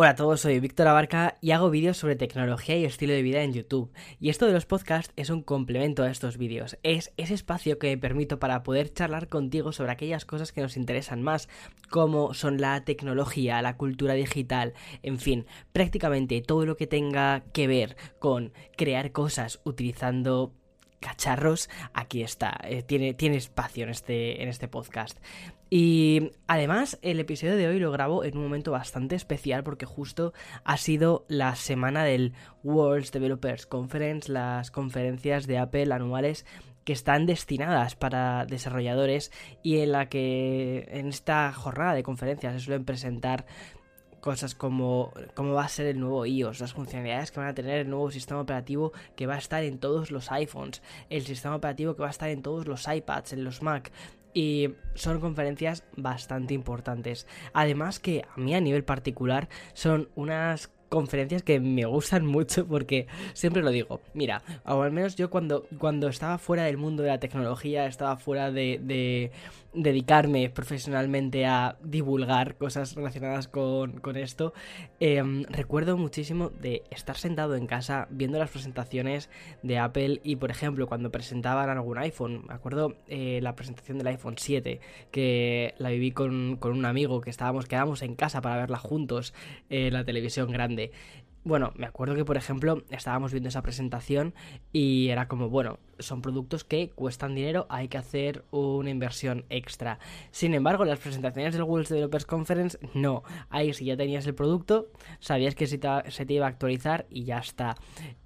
Hola a todos, soy Víctor Abarca y hago vídeos sobre tecnología y estilo de vida en YouTube. Y esto de los podcasts es un complemento a estos vídeos. Es ese espacio que me permito para poder charlar contigo sobre aquellas cosas que nos interesan más, como son la tecnología, la cultura digital, en fin, prácticamente todo lo que tenga que ver con crear cosas utilizando cacharros, aquí está, eh, tiene, tiene espacio en este, en este podcast. Y además el episodio de hoy lo grabo en un momento bastante especial porque justo ha sido la semana del World Developers Conference, las conferencias de Apple anuales que están destinadas para desarrolladores y en la que en esta jornada de conferencias se suelen presentar cosas como cómo va a ser el nuevo iOS, las funcionalidades que van a tener el nuevo sistema operativo que va a estar en todos los iPhones, el sistema operativo que va a estar en todos los iPads, en los Mac. Y son conferencias bastante importantes. Además que a mí a nivel particular son unas conferencias que me gustan mucho porque siempre lo digo, mira, o al menos yo cuando, cuando estaba fuera del mundo de la tecnología, estaba fuera de, dedicarme profesionalmente a divulgar cosas relacionadas con, esto, em, recuerdo muchísimo de estar sentado en casa viendo las presentaciones de Apple y por ejemplo cuando presentaban algún iPhone, me acuerdo eh, la presentación del iPhone 7 que la viví con, con un amigo que estábamos, quedamos en casa para verla juntos en la televisión grande bueno, me acuerdo que, por ejemplo, estábamos viendo esa presentación y era como, bueno, son productos que cuestan dinero, hay que hacer una inversión extra. Sin embargo, las presentaciones del World Developers Conference, no. Ahí si ya tenías el producto, sabías que se te, iba a actualizar y ya está.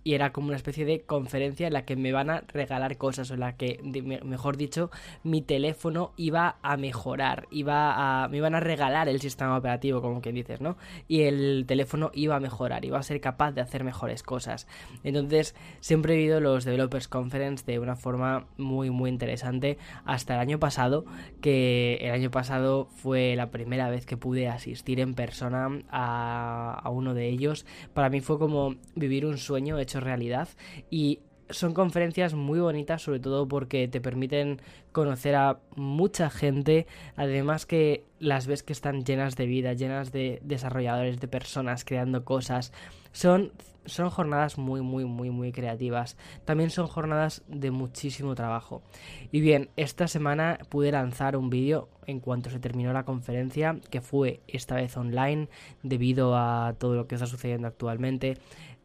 Y era como una especie de conferencia en la que me van a regalar cosas, o en la que, mejor dicho, mi teléfono iba a mejorar, iba a, me iban a regalar el sistema operativo, como quien dices, ¿no? Y el teléfono iba a mejorar, iba a ser capaz de hacer mejores cosas. Entonces, siempre he vivido los Developers Conference de una forma muy muy interesante hasta el año pasado que el año pasado fue la primera vez que pude asistir en persona a, a uno de ellos para mí fue como vivir un sueño hecho realidad y son conferencias muy bonitas, sobre todo porque te permiten conocer a mucha gente, además que las ves que están llenas de vida, llenas de desarrolladores, de personas creando cosas. Son, son jornadas muy, muy, muy, muy creativas. También son jornadas de muchísimo trabajo. Y bien, esta semana pude lanzar un vídeo en cuanto se terminó la conferencia, que fue esta vez online, debido a todo lo que está sucediendo actualmente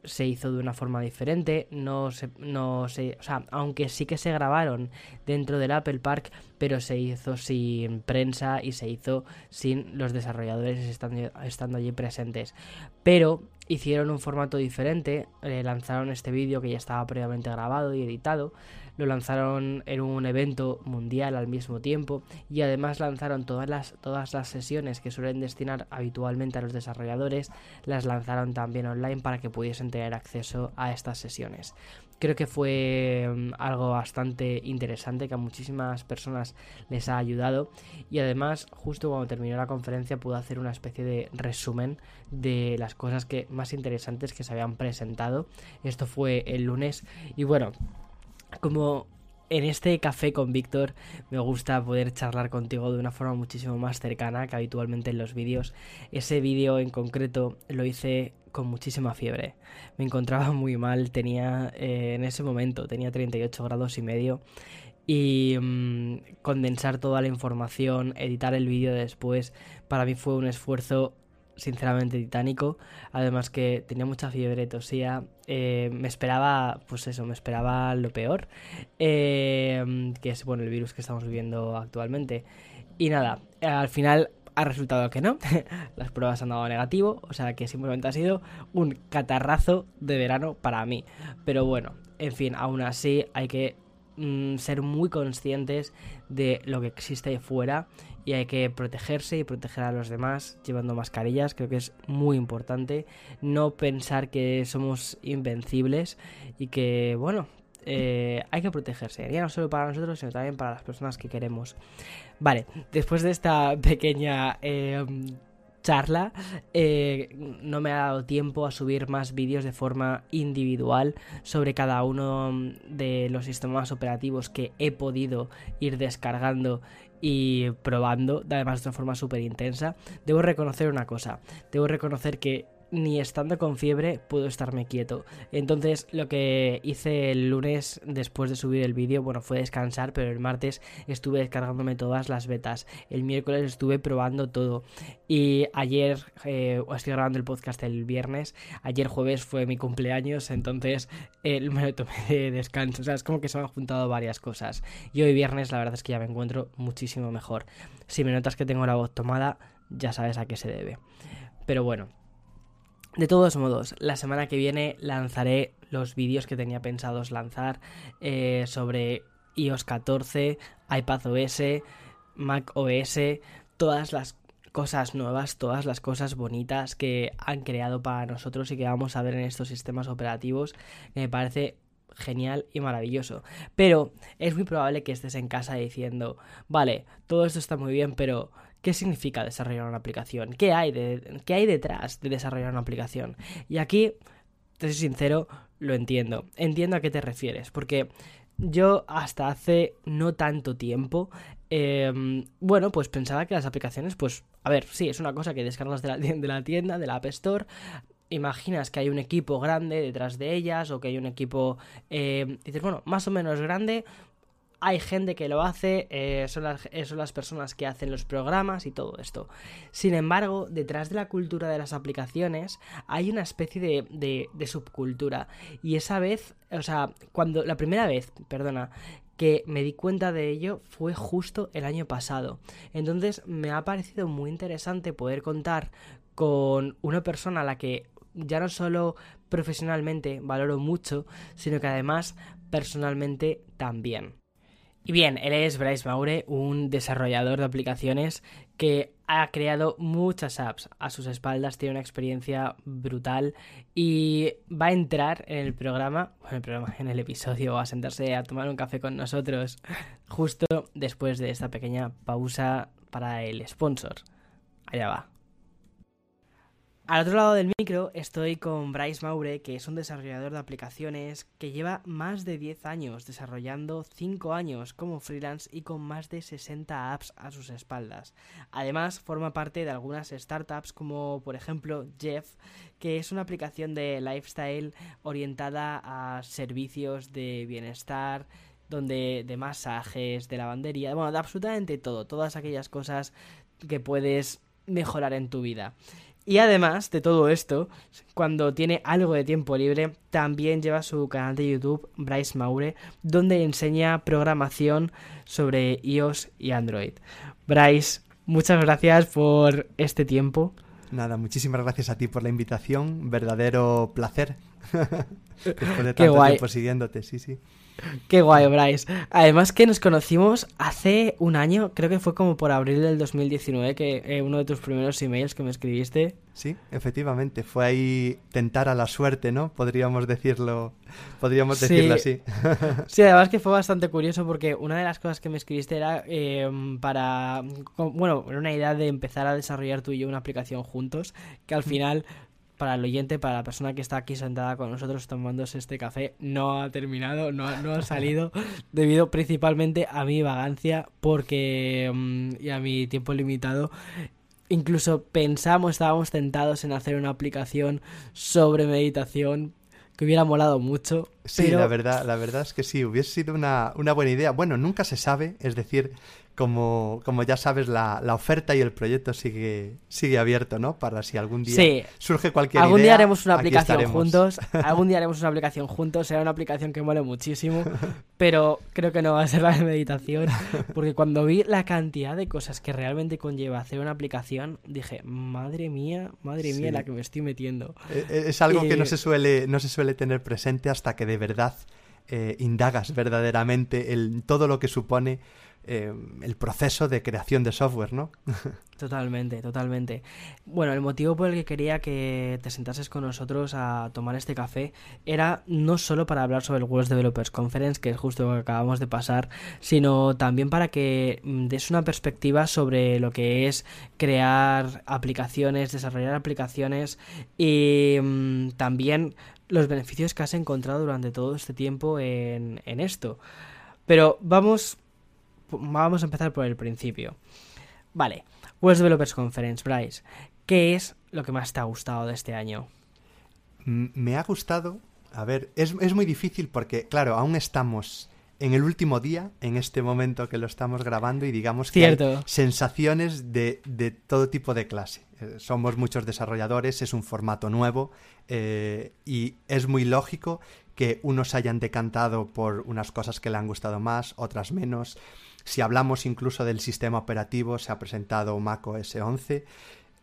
se hizo de una forma diferente, no se, no se, o sea, aunque sí que se grabaron dentro del Apple Park, pero se hizo sin prensa y se hizo sin los desarrolladores estando, estando allí presentes. Pero hicieron un formato diferente, eh, lanzaron este vídeo que ya estaba previamente grabado y editado, lo lanzaron en un evento mundial al mismo tiempo y además lanzaron todas las, todas las sesiones que suelen destinar habitualmente a los desarrolladores, las lanzaron también online para que pudiesen tener acceso a estas sesiones. Creo que fue mm, algo bastante interesante que a muchísimas personas les ha ayudado y además justo cuando terminó la conferencia pude hacer una especie de resumen de las cosas que más interesantes que se habían presentado. Esto fue el lunes y bueno, como en este café con Víctor me gusta poder charlar contigo de una forma muchísimo más cercana que habitualmente en los vídeos. Ese vídeo en concreto lo hice con muchísima fiebre. Me encontraba muy mal, tenía eh, en ese momento tenía 38 grados y medio y mm, condensar toda la información, editar el vídeo después, para mí fue un esfuerzo sinceramente titánico. Además que tenía mucha fiebre, tosía. Eh, me esperaba, pues eso, me esperaba lo peor. Eh, que es, bueno, el virus que estamos viviendo actualmente. Y nada, al final ha resultado que no. Las pruebas han dado negativo. O sea que simplemente ha sido un catarrazo de verano para mí. Pero bueno, en fin, aún así hay que mm, ser muy conscientes de lo que existe ahí fuera y hay que protegerse y proteger a los demás llevando mascarillas, creo que es muy importante. No pensar que somos invencibles y que, bueno, eh, hay que protegerse, ya no solo para nosotros, sino también para las personas que queremos. Vale, después de esta pequeña eh, charla, eh, no me ha dado tiempo a subir más vídeos de forma individual sobre cada uno de los sistemas operativos que he podido ir descargando y probando, además de una forma súper intensa. Debo reconocer una cosa, debo reconocer que ni estando con fiebre puedo estarme quieto. Entonces lo que hice el lunes después de subir el vídeo, bueno, fue descansar, pero el martes estuve descargándome todas las betas. El miércoles estuve probando todo. Y ayer, eh, estoy grabando el podcast el viernes, ayer jueves fue mi cumpleaños, entonces eh, me tomé de descanso. O sea, es como que se me han juntado varias cosas. Y hoy viernes la verdad es que ya me encuentro muchísimo mejor. Si me notas que tengo la voz tomada, ya sabes a qué se debe. Pero bueno, de todos modos, la semana que viene lanzaré los vídeos que tenía pensados lanzar eh, sobre iOS 14, iPadOS, macOS, todas las cosas nuevas, todas las cosas bonitas que han creado para nosotros y que vamos a ver en estos sistemas operativos, me parece genial y maravilloso. Pero es muy probable que estés en casa diciendo, vale, todo esto está muy bien, pero ¿Qué significa desarrollar una aplicación? ¿Qué hay, de, ¿Qué hay detrás de desarrollar una aplicación? Y aquí, te soy sincero, lo entiendo. Entiendo a qué te refieres, porque yo hasta hace no tanto tiempo, em, bueno, pues pensaba que las aplicaciones, pues, a ver, sí, es una cosa que descargas de la, tienda, de la App Store, imaginas que hay un equipo grande detrás de ellas o que hay un equipo, eh, dices, bueno, más o menos grande, hay gente que lo hace, eh, son, las, eh, son, las, personas que hacen los programas y todo esto. Sin embargo, detrás de la cultura de las aplicaciones hay una especie de, de, subcultura. Y esa vez, o sea, cuando la primera vez, perdona, que me di cuenta de ello fue justo el año pasado. Entonces me ha parecido muy interesante poder contar con una persona a la que ya no solo profesionalmente valoro mucho, sino que además personalmente también. Y bien, él es Bryce Maure, un desarrollador de aplicaciones que ha creado muchas apps a sus espaldas, tiene una experiencia brutal y va a entrar en el programa, bueno, el programa, en el episodio, a sentarse a tomar un café con nosotros justo después de esta pequeña pausa para el sponsor. Allá va. Al otro lado del micro estoy con Bryce Maure, que es un desarrollador de aplicaciones que lleva más de 10 años desarrollando 5 años como freelance y con más de 60 apps a sus espaldas. Además, forma parte de algunas startups como por ejemplo Jeff, que es una aplicación de lifestyle orientada a servicios de bienestar, donde de masajes, de lavandería, bueno, de absolutamente todo, todas aquellas cosas que puedes mejorar en tu vida. Y además de todo esto, cuando tiene algo de tiempo libre, también lleva su canal de YouTube, Bryce Maure, donde enseña programación sobre iOS y Android. Bryce, muchas gracias por este tiempo. Nada, muchísimas gracias a ti por la invitación. Verdadero placer. Después de tanto tiempo siguiéndote, sí, sí. Qué guay, Bryce. Además que nos conocimos hace un año, creo que fue como por abril del 2019, que eh, uno de tus primeros emails que me escribiste. Sí, efectivamente, fue ahí tentar a la suerte, ¿no? Podríamos decirlo, podríamos decirlo así. sí, además que fue bastante curioso porque una de las cosas que me escribiste era em, para, bueno, era una idea de empezar a desarrollar tú y yo una aplicación juntos, que al final para el oyente, para la persona que está aquí sentada con nosotros tomándose este café, no ha terminado, no, ha salido, debido principalmente a mi vagancia porque mm, y a mi tiempo limitado. Incluso pensamos, estábamos tentados en hacer una aplicación sobre meditación que hubiera molado mucho. Sí, la verdad, la verdad es que sí, hubiese sido una, una buena idea. Bueno, nunca se sabe, es decir, como, como ya sabes, la, la, oferta y el proyecto sigue, sigue abierto, ¿no? Para si algún día surge cualquier algún día haremos una aplicación juntos. Algún día haremos una aplicación juntos. Será una aplicación que mole muchísimo. pero creo que no va a ser la de meditación. Porque cuando vi la cantidad de cosas que realmente conlleva hacer una aplicación, dije, madre mía, madre mía, la que me estoy metiendo. E, e, es, algo que no se, suele, no se suele tener presente hasta que de verdad eh, indagas verdaderamente en todo lo que supone eh, el proceso de creación de software, ¿no? Totalmente, totalmente. Bueno, el motivo por el que quería que te sentases con nosotros a tomar este café era no solo para hablar sobre el World Developers Conference, que es justo lo que acabamos de pasar, sino también para que mm, des una perspectiva sobre lo que es crear aplicaciones, desarrollar aplicaciones y mm, también los beneficios que has encontrado durante todo este tiempo en, en esto. Pero vamos vamos a empezar por el principio. Vale, World Developers Conference, Bryce. ¿Qué es lo que más te ha gustado de este año? Me ha gustado, a ver, es, es muy difícil porque, claro, aún estamos en el último día, en este momento que lo estamos grabando, y digamos que hay sensaciones de, de, todo tipo de clase. Eh, somos muchos desarrolladores, es un formato nuevo eh, y es muy lógico que unos hayan decantado por unas cosas que le han gustado más, otras menos. Si hablamos incluso del sistema operativo, se ha presentado macOS 11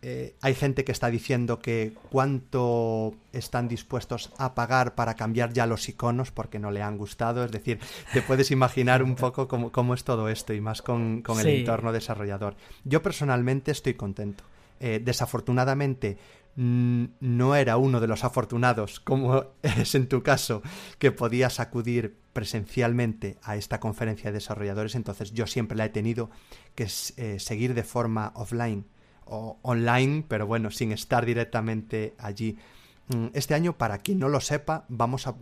eh, hay gente que está diciendo que cuánto están dispuestos a pagar para cambiar ya los iconos porque no le han gustado. Es decir, te puedes imaginar un poco cómo, es todo esto y más con, el entorno desarrollador. Yo personalmente estoy contento. Eh, desafortunadamente no era uno de los afortunados, como es en tu caso, que podías acudir presencialmente a esta conferencia de desarrolladores, entonces yo siempre la he tenido que eh, seguir de forma offline o online, pero bueno, sin estar directamente allí. Mm, este año, para quien no lo sepa, vamos a,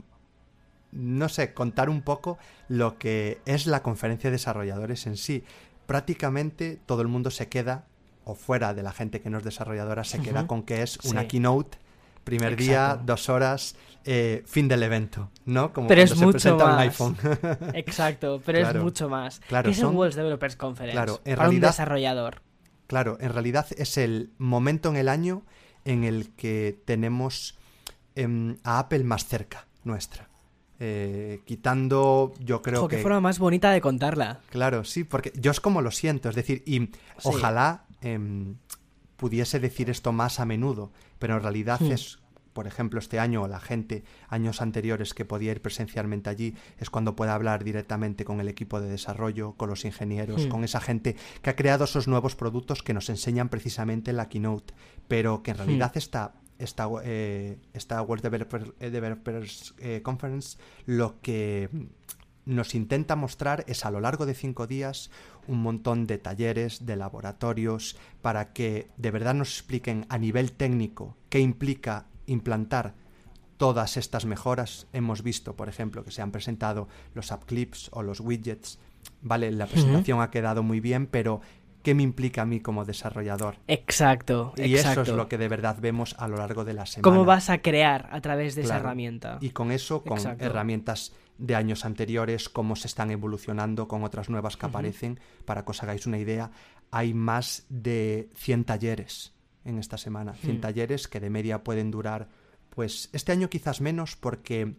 no sé, contar un poco lo que es la conferencia de desarrolladores en sí. Prácticamente todo el mundo se queda, o fuera de la gente que no es desarrolladora, se queda con que es una keynote primer día, dos horas, eh, fin del evento, ¿no? Como pero es se mucho presenta más. un iPhone. Exacto, pero es mucho más. Claro, es son... World Developers Conference claro, en para realidad, un desarrollador. Claro, en realidad es el momento en el año en el que tenemos em, a Apple más cerca nuestra. Eh, quitando, yo creo que... que forma más bonita de contarla. Claro, sí, porque yo es como lo siento, es decir, y ojalá em, pudiese decir esto más a menudo, pero en realidad es por ejemplo, este año o la gente, años anteriores que podía ir presencialmente allí, es cuando pueda hablar directamente con el equipo de desarrollo, con los ingenieros, con esa gente que ha creado esos nuevos productos que nos enseñan precisamente la keynote, pero que en realidad hmm. esta, esta, eh, esta World eh, Developers eh, Conference lo que nos intenta mostrar es a lo largo de cinco días un montón de talleres, de laboratorios, para que de verdad nos expliquen a nivel técnico qué implica implantar todas estas mejoras. Hemos visto, por ejemplo, que se han presentado los app clips o los widgets. Vale, la presentación ha quedado muy bien, pero ¿qué me implica a mí como desarrollador? Exacto. Y eso es lo que de verdad vemos a lo largo de la semana. ¿Cómo vas a crear a través de esa herramienta? Y con eso, con herramientas de años anteriores, cómo se están evolucionando con otras nuevas que aparecen. Para que os hagáis una idea, hay más de 100 talleres en esta semana. 100 hmm. talleres que de media pueden durar, pues este año quizás menos porque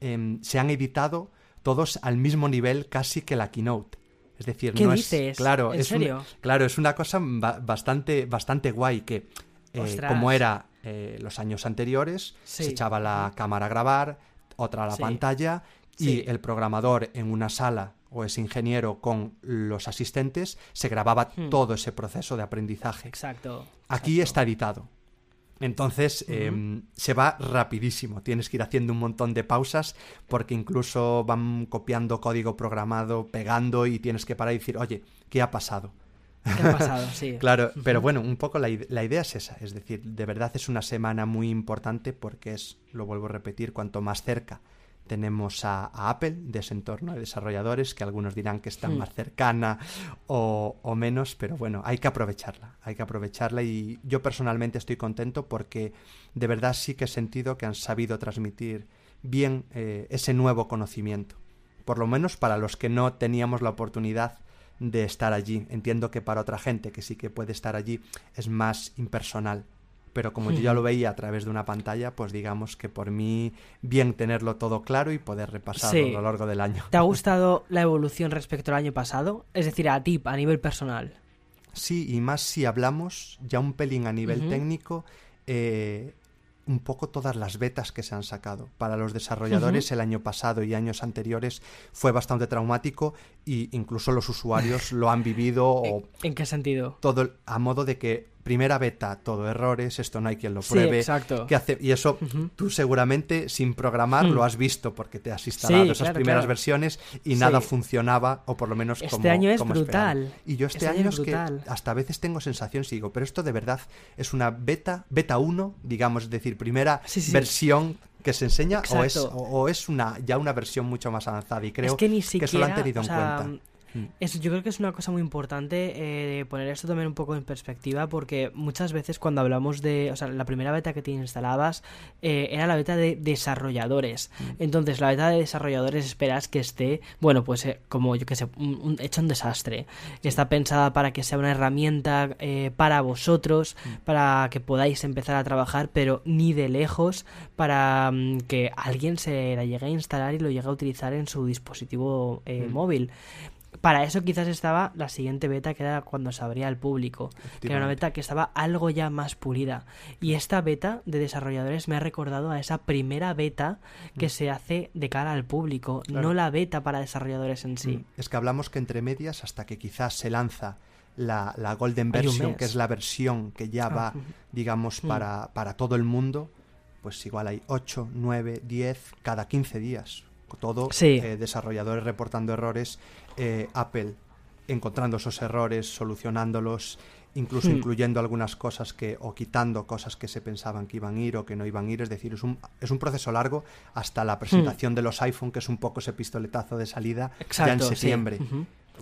em, se han editado todos al mismo nivel casi que la keynote. Es decir, no es claro, es claro, es una cosa bastante bastante guay que eh, como era eh, los años anteriores, se echaba la cámara a grabar, otra a la pantalla y el programador en una sala o ese ingeniero con los asistentes, se grababa hmm. todo ese proceso de aprendizaje. Exacto. Aquí está editado. Entonces em, se va rapidísimo. Tienes que ir haciendo un montón de pausas porque incluso van copiando código programado, pegando y tienes que parar y decir, oye, ¿qué ha pasado? ¿Qué ha pasado? Sí. claro, pero bueno, un poco la, la, idea es esa. Es decir, de verdad es una semana muy importante porque es, lo vuelvo a repetir, cuanto más cerca tenemos a, Apple de ese entorno de desarrolladores, que algunos dirán que está hmm. más cercana o, menos, pero bueno, hay que aprovecharla, hay que aprovecharla y yo personalmente estoy contento porque de verdad sí que he sentido que han sabido transmitir bien eh, ese nuevo conocimiento, por lo menos para los que no teníamos la oportunidad de estar allí. Entiendo que para otra gente que sí que puede estar allí es más impersonal, pero como yo ya lo veía a través de una pantalla, pues digamos que por mí bien tenerlo todo claro y poder repasarlo a lo largo del año. ¿Te ha gustado la evolución respecto al año pasado? Es decir, a ti, a nivel personal. Sí, y más si hablamos ya un pelín a nivel técnico, eh, un poco todas las betas que se han sacado. Para los desarrolladores el año pasado y años anteriores fue bastante traumático e incluso los usuarios lo han vivido. O ¿En qué sentido? Todo a modo de que primera beta, todo errores, esto no hay quien lo pruebe. exacto. hace? Y eso tú seguramente sin programar hmm. lo has visto porque te has instalado esas primeras versiones y nada funcionaba, o por lo menos este como Este año es brutal. Y yo este, este año, es, que hasta a veces tengo sensación, sigo, pero esto de verdad es una beta, beta 1, digamos, es decir, primera versión que se enseña o es, o, es una ya una versión mucho más avanzada y creo que, ni siquiera, eso lo han tenido en cuenta Mm. yo creo que es una cosa muy importante eh, poner esto también un poco en perspectiva porque muchas veces cuando hablamos de, o sea, la primera beta que te instalabas eh, era la beta de desarrolladores. Mm. Entonces, la beta de desarrolladores esperas que esté, bueno, pues eh, como yo que sé, un, hecho un desastre. Está pensada para que sea una herramienta para vosotros, mm. para que podáis empezar a trabajar, pero ni de lejos para que alguien se la llegue a instalar y lo llegue a utilizar en su dispositivo móvil para eso quizás estaba la siguiente beta que era cuando se abría al público, que era una beta que estaba algo ya más pulida. Y esta beta de desarrolladores me ha recordado a esa primera beta que mm. se hace de cara al público, no la beta para desarrolladores en sí. Mm. Es que hablamos que entre medias hasta que quizás se lanza la, Golden Version, que es la versión que ya ah, va, digamos, mm. para, para todo el mundo, pues igual hay 8, 9, 10 cada 15 días todo eh, desarrolladores reportando errores, eh, Apple encontrando esos errores, solucionándolos, incluso hmm. incluyendo algunas cosas que, o quitando cosas que se pensaban que iban a ir o que no iban a ir. Es decir, es un, es un proceso largo hasta la presentación hmm. de los iPhone, que es un poco ese pistoletazo de salida ya en septiembre.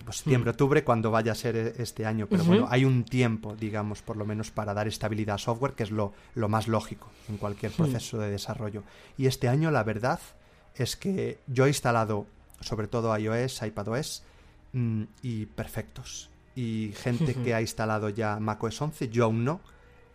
Pues septiembre, octubre, cuando vaya a ser e, este año. Pero bueno, hay un tiempo, digamos, por lo menos para dar estabilidad a software, que es lo, lo más lógico en cualquier hmm. proceso de desarrollo. Y este año, la verdad, es que yo he instalado sobre todo iOS, iPadOS mm, y perfectos. Y gente que ha instalado ya macOS 11, yo aún no,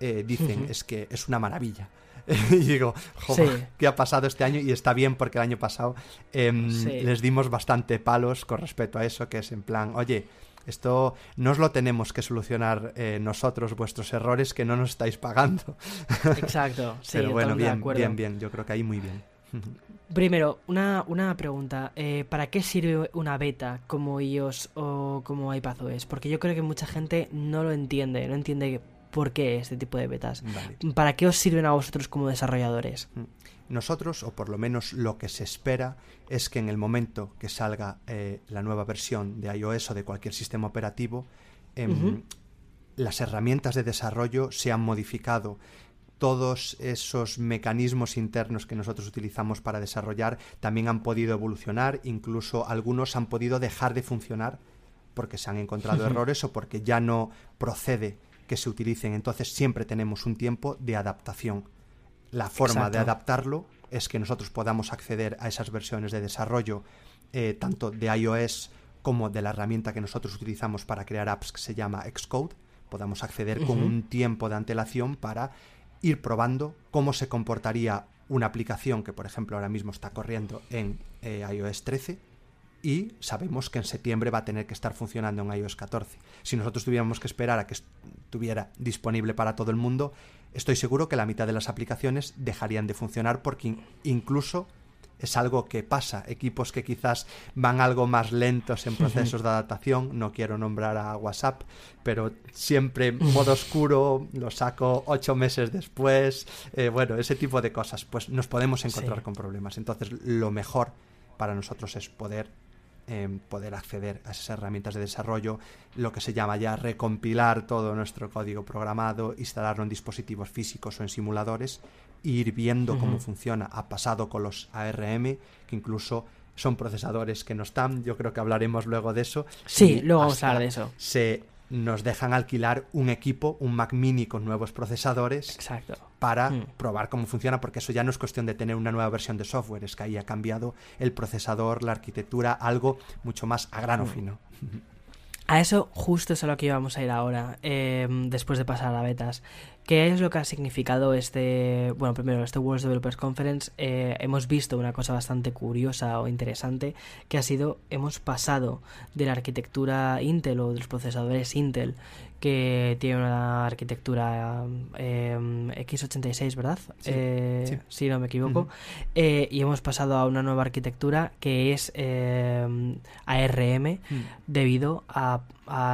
eh, dicen es que es una maravilla. y digo, joder, ¿qué ha pasado este año? Y está bien porque el año pasado em, les dimos bastante palos con respecto a eso, que es en plan, oye, esto no os lo tenemos que solucionar eh, nosotros, vuestros errores que no nos estáis pagando. Exacto, sí. Pero bueno, bien, bien, bien, yo creo que ahí muy bien. Primero, una, una pregunta. Eh, ¿Para qué sirve una beta como iOS o como iPadOS? Porque yo creo que mucha gente no lo entiende, no entiende por qué este tipo de betas. ¿Para qué os sirven a vosotros como desarrolladores? Mm. Nosotros, o por lo menos lo que se espera, es que en el momento que salga eh, la nueva versión de iOS o de cualquier sistema operativo, em, las herramientas de desarrollo se han modificado todos esos mecanismos internos que nosotros utilizamos para desarrollar también han podido evolucionar, incluso algunos han podido dejar de funcionar porque se han encontrado errores o porque ya no procede que se utilicen. Entonces siempre tenemos un tiempo de adaptación. La forma de adaptarlo es que nosotros podamos acceder a esas versiones de desarrollo, eh, tanto de iOS como de la herramienta que nosotros utilizamos para crear apps que se llama Xcode, podamos acceder con un tiempo de antelación para ir probando cómo se comportaría una aplicación que, por ejemplo, ahora mismo está corriendo en eh, iOS 13 y sabemos que en septiembre va a tener que estar funcionando en iOS 14. Si nosotros tuviéramos que esperar a que estuviera disponible para todo el mundo, estoy seguro que la mitad de las aplicaciones dejarían de funcionar porque incluso es algo que pasa. Equipos que quizás van algo más lentos en procesos de adaptación, no quiero nombrar a WhatsApp, pero siempre modo oscuro, lo saco ocho meses después, eh, bueno, ese tipo de cosas, pues nos podemos encontrar con problemas. Entonces, lo mejor para nosotros es poder em, poder acceder a esas herramientas de desarrollo, lo que se llama ya recompilar todo nuestro código programado, instalarlo en dispositivos físicos o en simuladores ir viendo cómo funciona. Ha pasado con los ARM, que incluso son procesadores que no están. Yo creo que hablaremos luego de eso. Sí, luego vamos a hablar de eso. Se nos dejan alquilar un equipo, un Mac Mini con nuevos procesadores Exacto. para mm. probar cómo funciona, porque eso ya no es cuestión de tener una nueva versión de software, es que ahí ha cambiado el procesador, la arquitectura, algo mucho más a grano mm. fino. A eso justo es a lo que íbamos a ir ahora, eh, después de pasar a betas. ¿Qué es lo que ha significado este, bueno, primero, este World Developers Conference? Eh, hemos visto una cosa bastante curiosa o interesante, que ha sido, hemos pasado de la arquitectura Intel o de los procesadores Intel, que tiene una arquitectura em, x86, ¿verdad? Eh, si no me equivoco. Eh, y hemos pasado a una nueva arquitectura que es em, ARM mm. debido a,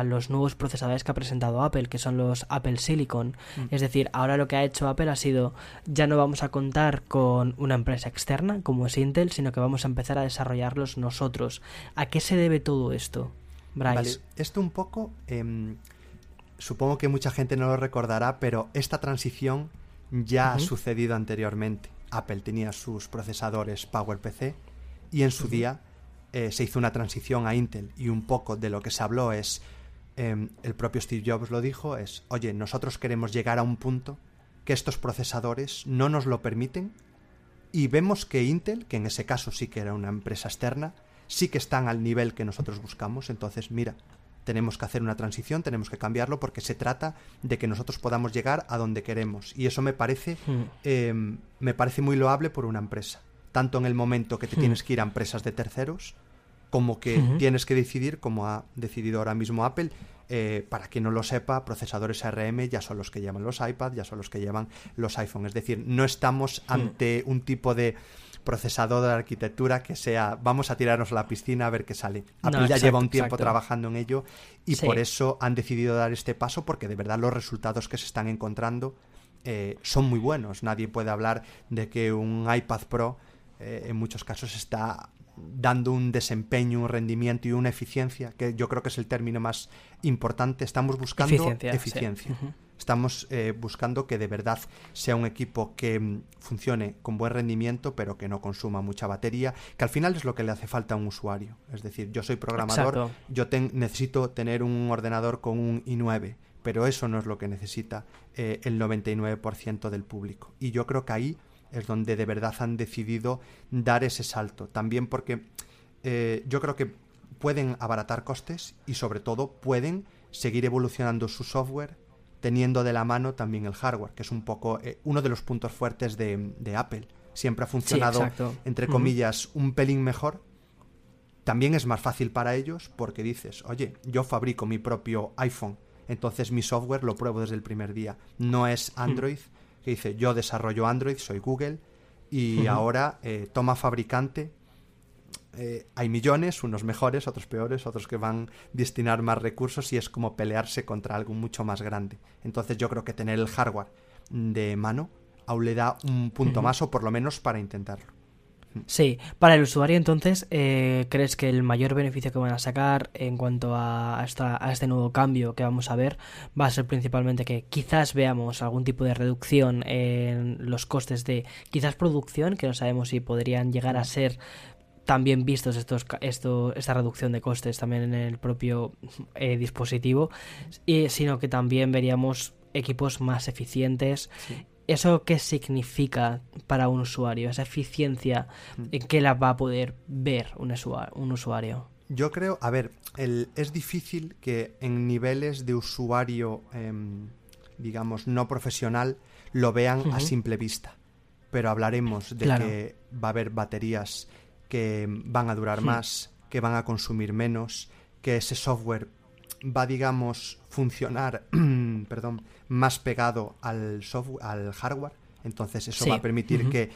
los nuevos procesadores que ha presentado Apple, que son los Apple Silicon. Mm. Es decir, ahora lo que ha hecho Apple ha sido, ya no vamos a contar con una empresa externa como es Intel, sino que vamos a empezar a desarrollarlos nosotros. ¿A qué se debe todo esto, Bryce? esto un poco... Supongo que mucha gente no lo recordará, pero esta transición ya ha sucedido anteriormente. Apple tenía sus procesadores PowerPC y en su día eh, se hizo una transición a Intel y un poco de lo que se habló es, em, el propio Steve Jobs lo dijo, es, oye, nosotros queremos llegar a un punto que estos procesadores no nos lo permiten y vemos que Intel, que en ese caso sí que era una empresa externa, sí que están al nivel que nosotros buscamos, entonces mira, tenemos que hacer una transición, tenemos que cambiarlo porque se trata de que nosotros podamos llegar a donde queremos. Y eso me parece, hmm. em, me parece muy loable por una empresa. Tanto en el momento que te hmm. tienes que ir a empresas de terceros, como que tienes que decidir, como ha decidido ahora mismo Apple, eh, para quien no lo sepa, procesadores ARM ya son los que llevan los iPads, ya son los que llevan los iPhones. Es decir, no estamos ante un tipo de procesador de arquitectura que sea vamos a tirarnos a la piscina a ver qué sale. Apple ya lleva un tiempo trabajando en ello y por eso han decidido dar este paso porque de verdad los resultados que se están encontrando eh, son muy buenos. Nadie puede hablar de que un iPad Pro eh, en muchos casos está dando un desempeño, un rendimiento y una eficiencia, que yo creo que es el término más importante. Estamos buscando eficiencia. Estamos eh, buscando que de verdad sea un equipo que mm, funcione con buen rendimiento, pero que no consuma mucha batería, que al final es lo que le hace falta a un usuario. Es decir, yo soy programador, yo necesito tener un ordenador con un i9, pero eso no es lo que necesita eh, el 99% del público. Y yo creo que ahí es donde de verdad han decidido dar ese salto. También porque eh, yo creo que pueden abaratar costes y sobre todo pueden seguir evolucionando su software teniendo de la mano también el hardware, que es un poco eh, uno de los puntos fuertes de, Apple. Siempre ha funcionado, entre comillas, un pelín mejor. También es más fácil para ellos porque dices, oye, yo fabrico mi propio iPhone, entonces mi software lo pruebo desde el primer día. No es Android, que dice, yo desarrollo Android, soy Google, y ahora eh, toma fabricante eh, hay millones, unos mejores, otros peores, otros que van a destinar más recursos y es como pelearse contra algo mucho más grande. Entonces yo creo que tener el hardware de mano aún le da un punto más o por lo menos para intentarlo. Sí, para el usuario entonces, eh, ¿crees que el mayor beneficio que van a sacar en cuanto a, a, este nuevo cambio que vamos a ver va a ser principalmente que quizás veamos algún tipo de reducción en los costes de quizás producción, que no sabemos si podrían llegar a ser también vistos estos, esto, esta reducción de costes también en el propio eh, dispositivo, y, sino que también veríamos equipos más eficientes. ¿Eso qué significa para un usuario? Esa eficiencia, mm. ¿en qué la va a poder ver un usuario? Un usuario? Yo creo, a ver, el, es difícil que en niveles de usuario, em, digamos, no profesional, lo vean a simple vista. Pero hablaremos de que va a haber baterías que van a durar hmm. más, que van a consumir menos, que ese software va, digamos, funcionar, perdón, más pegado al software, al hardware. Entonces eso va a permitir que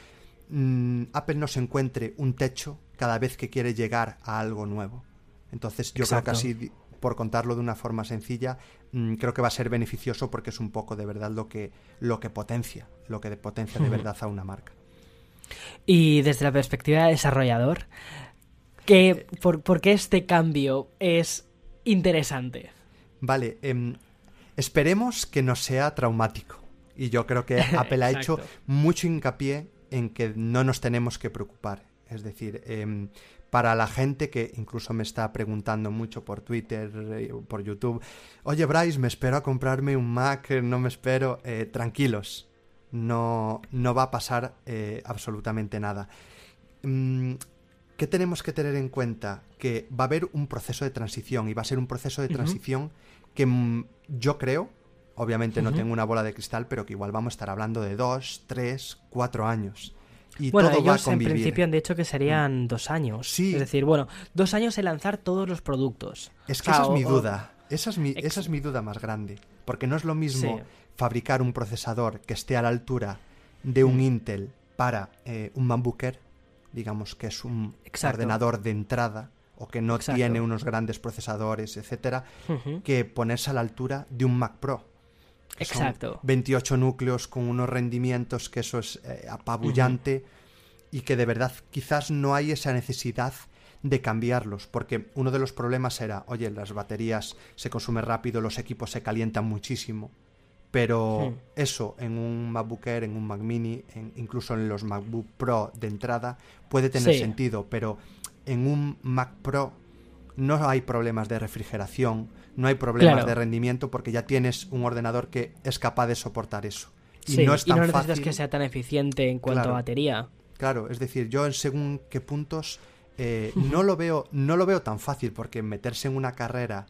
mm, Apple no se encuentre un techo cada vez que quiere llegar a algo nuevo. Entonces yo creo que así, por contarlo de una forma sencilla, mm, creo que va a ser beneficioso porque es un poco de verdad lo que, lo que potencia, lo que potencia de verdad a una marca. Y desde la perspectiva de desarrollador, por, qué este cambio es interesante? Vale, em, esperemos que no sea traumático. Y yo creo que Apple ha hecho mucho hincapié en que no nos tenemos que preocupar. Es decir, em, para la gente que incluso me está preguntando mucho por Twitter, eh, por YouTube, oye Bryce, me espero a comprarme un Mac, no me espero, eh, tranquilos, no, no va a pasar eh, absolutamente nada. Mm, ¿Qué tenemos que tener en cuenta? Que va a haber un proceso de transición y va a ser un proceso de transición que mm, yo creo, obviamente no tengo una bola de cristal, pero que igual vamos a estar hablando de dos, tres, cuatro años. Y bueno, todo ellos va a en principio han dicho que serían mm. dos años. Sí. Es decir, bueno, dos años en lanzar todos los productos. Es que esa es mi duda. Esa es mi, esa es mi duda más grande. Porque no es lo mismo fabricar un procesador que esté a la altura de un mm. Intel para eh, un MacBook digamos que es un ordenador de entrada o que no tiene unos grandes procesadores, etcétera, que ponerse a la altura de un Mac Pro. Exacto. 28 núcleos con unos rendimientos que eso es eh, apabullante y que de verdad quizás no hay esa necesidad de cambiarlos, porque uno de los problemas era, oye, las baterías se consumen rápido, los equipos se calientan muchísimo. Pero eso en un MacBook Air, en un Mac Mini, incluso en los MacBook Pro de entrada, puede tener sentido. Pero en un Mac Pro no hay problemas de refrigeración, no hay problemas de rendimiento porque ya tienes un ordenador que es capaz de soportar eso. Y no es tan necesitas que sea tan eficiente en cuanto a batería. Claro, es decir, yo en según qué puntos eh, no lo veo no lo veo tan fácil porque meterse en una carrera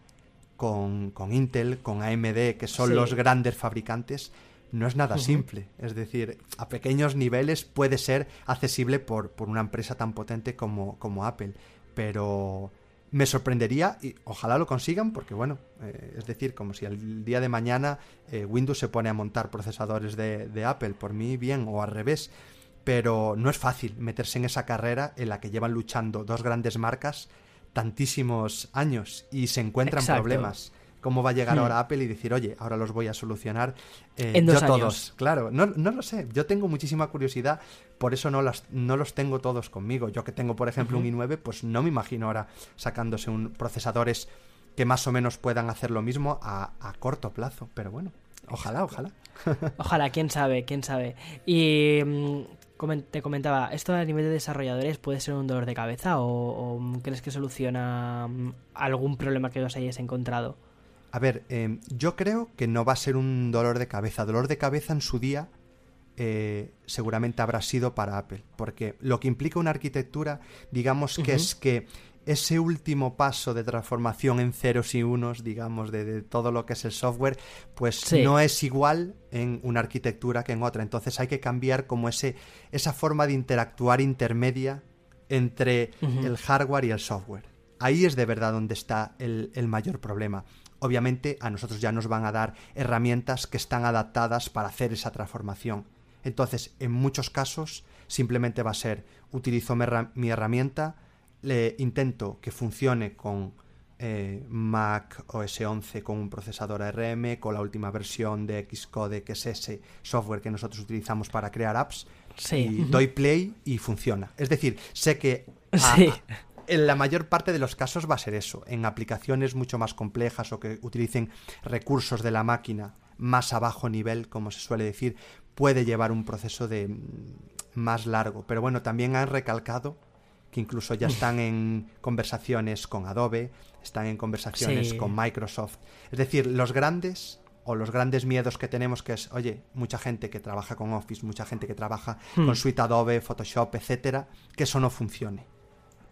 con, con Intel, con AMD, que son los grandes fabricantes, no es nada simple. Es decir, a pequeños niveles puede ser accesible por, por una empresa tan potente como, como Apple. Pero me sorprendería y ojalá lo consigan porque bueno, eh, es decir, como si el día de mañana eh, Windows se pone a montar procesadores de, de, Apple, por mí bien o al revés, pero no es fácil meterse en esa carrera en la que llevan luchando dos grandes marcas tantísimos años y se encuentran problemas cómo va a llegar hmm. ahora Apple y decir, oye, ahora los voy a solucionar eh, en yo todos. Claro, no, no, lo sé. Yo tengo muchísima curiosidad, por eso no, las, no los tengo todos conmigo. Yo que tengo, por ejemplo, un i9, pues no me imagino ahora sacándose un procesadores que más o menos puedan hacer lo mismo a, corto plazo. Pero bueno, ojalá, ojalá. Ojalá, quién sabe, quién sabe. Y mm, te comentaba, ¿esto a nivel de desarrolladores puede ser un dolor de cabeza o, crees que soluciona mm, algún problema que os hayáis encontrado? A ver, em, yo creo que no va a ser un dolor de cabeza. Dolor de cabeza en su día eh, seguramente habrá sido para Apple, porque lo que implica una arquitectura, digamos que es que ese último paso de transformación en ceros y unos, digamos, de, todo lo que es el software, pues no es igual en una arquitectura que en otra. Entonces hay que cambiar como ese, esa forma de interactuar intermedia entre el hardware y el software. Ahí es de verdad donde está el, el mayor problema obviamente a nosotros ya nos van a dar herramientas que están adaptadas para hacer esa transformación. Entonces, en muchos casos, simplemente va a ser, utilizo mi herramienta, le intento que funcione con eh, Mac OS 11 con un procesador ARM, con la última versión de Xcode, que es ese software que nosotros utilizamos para crear apps, y doy play y funciona. Es decir, sé que en la mayor parte de los casos va a ser eso. En aplicaciones mucho más complejas o que utilicen recursos de la máquina más a bajo nivel, como se suele decir, puede llevar un proceso de mm, más largo. Pero bueno, también han recalcado que incluso ya están en conversaciones con Adobe, están en conversaciones con Microsoft. Es decir, los grandes o los grandes miedos que tenemos que es, oye, mucha gente que trabaja con Office, mucha gente que trabaja con hmm. Suite Adobe, Photoshop, etcétera, que eso no funcione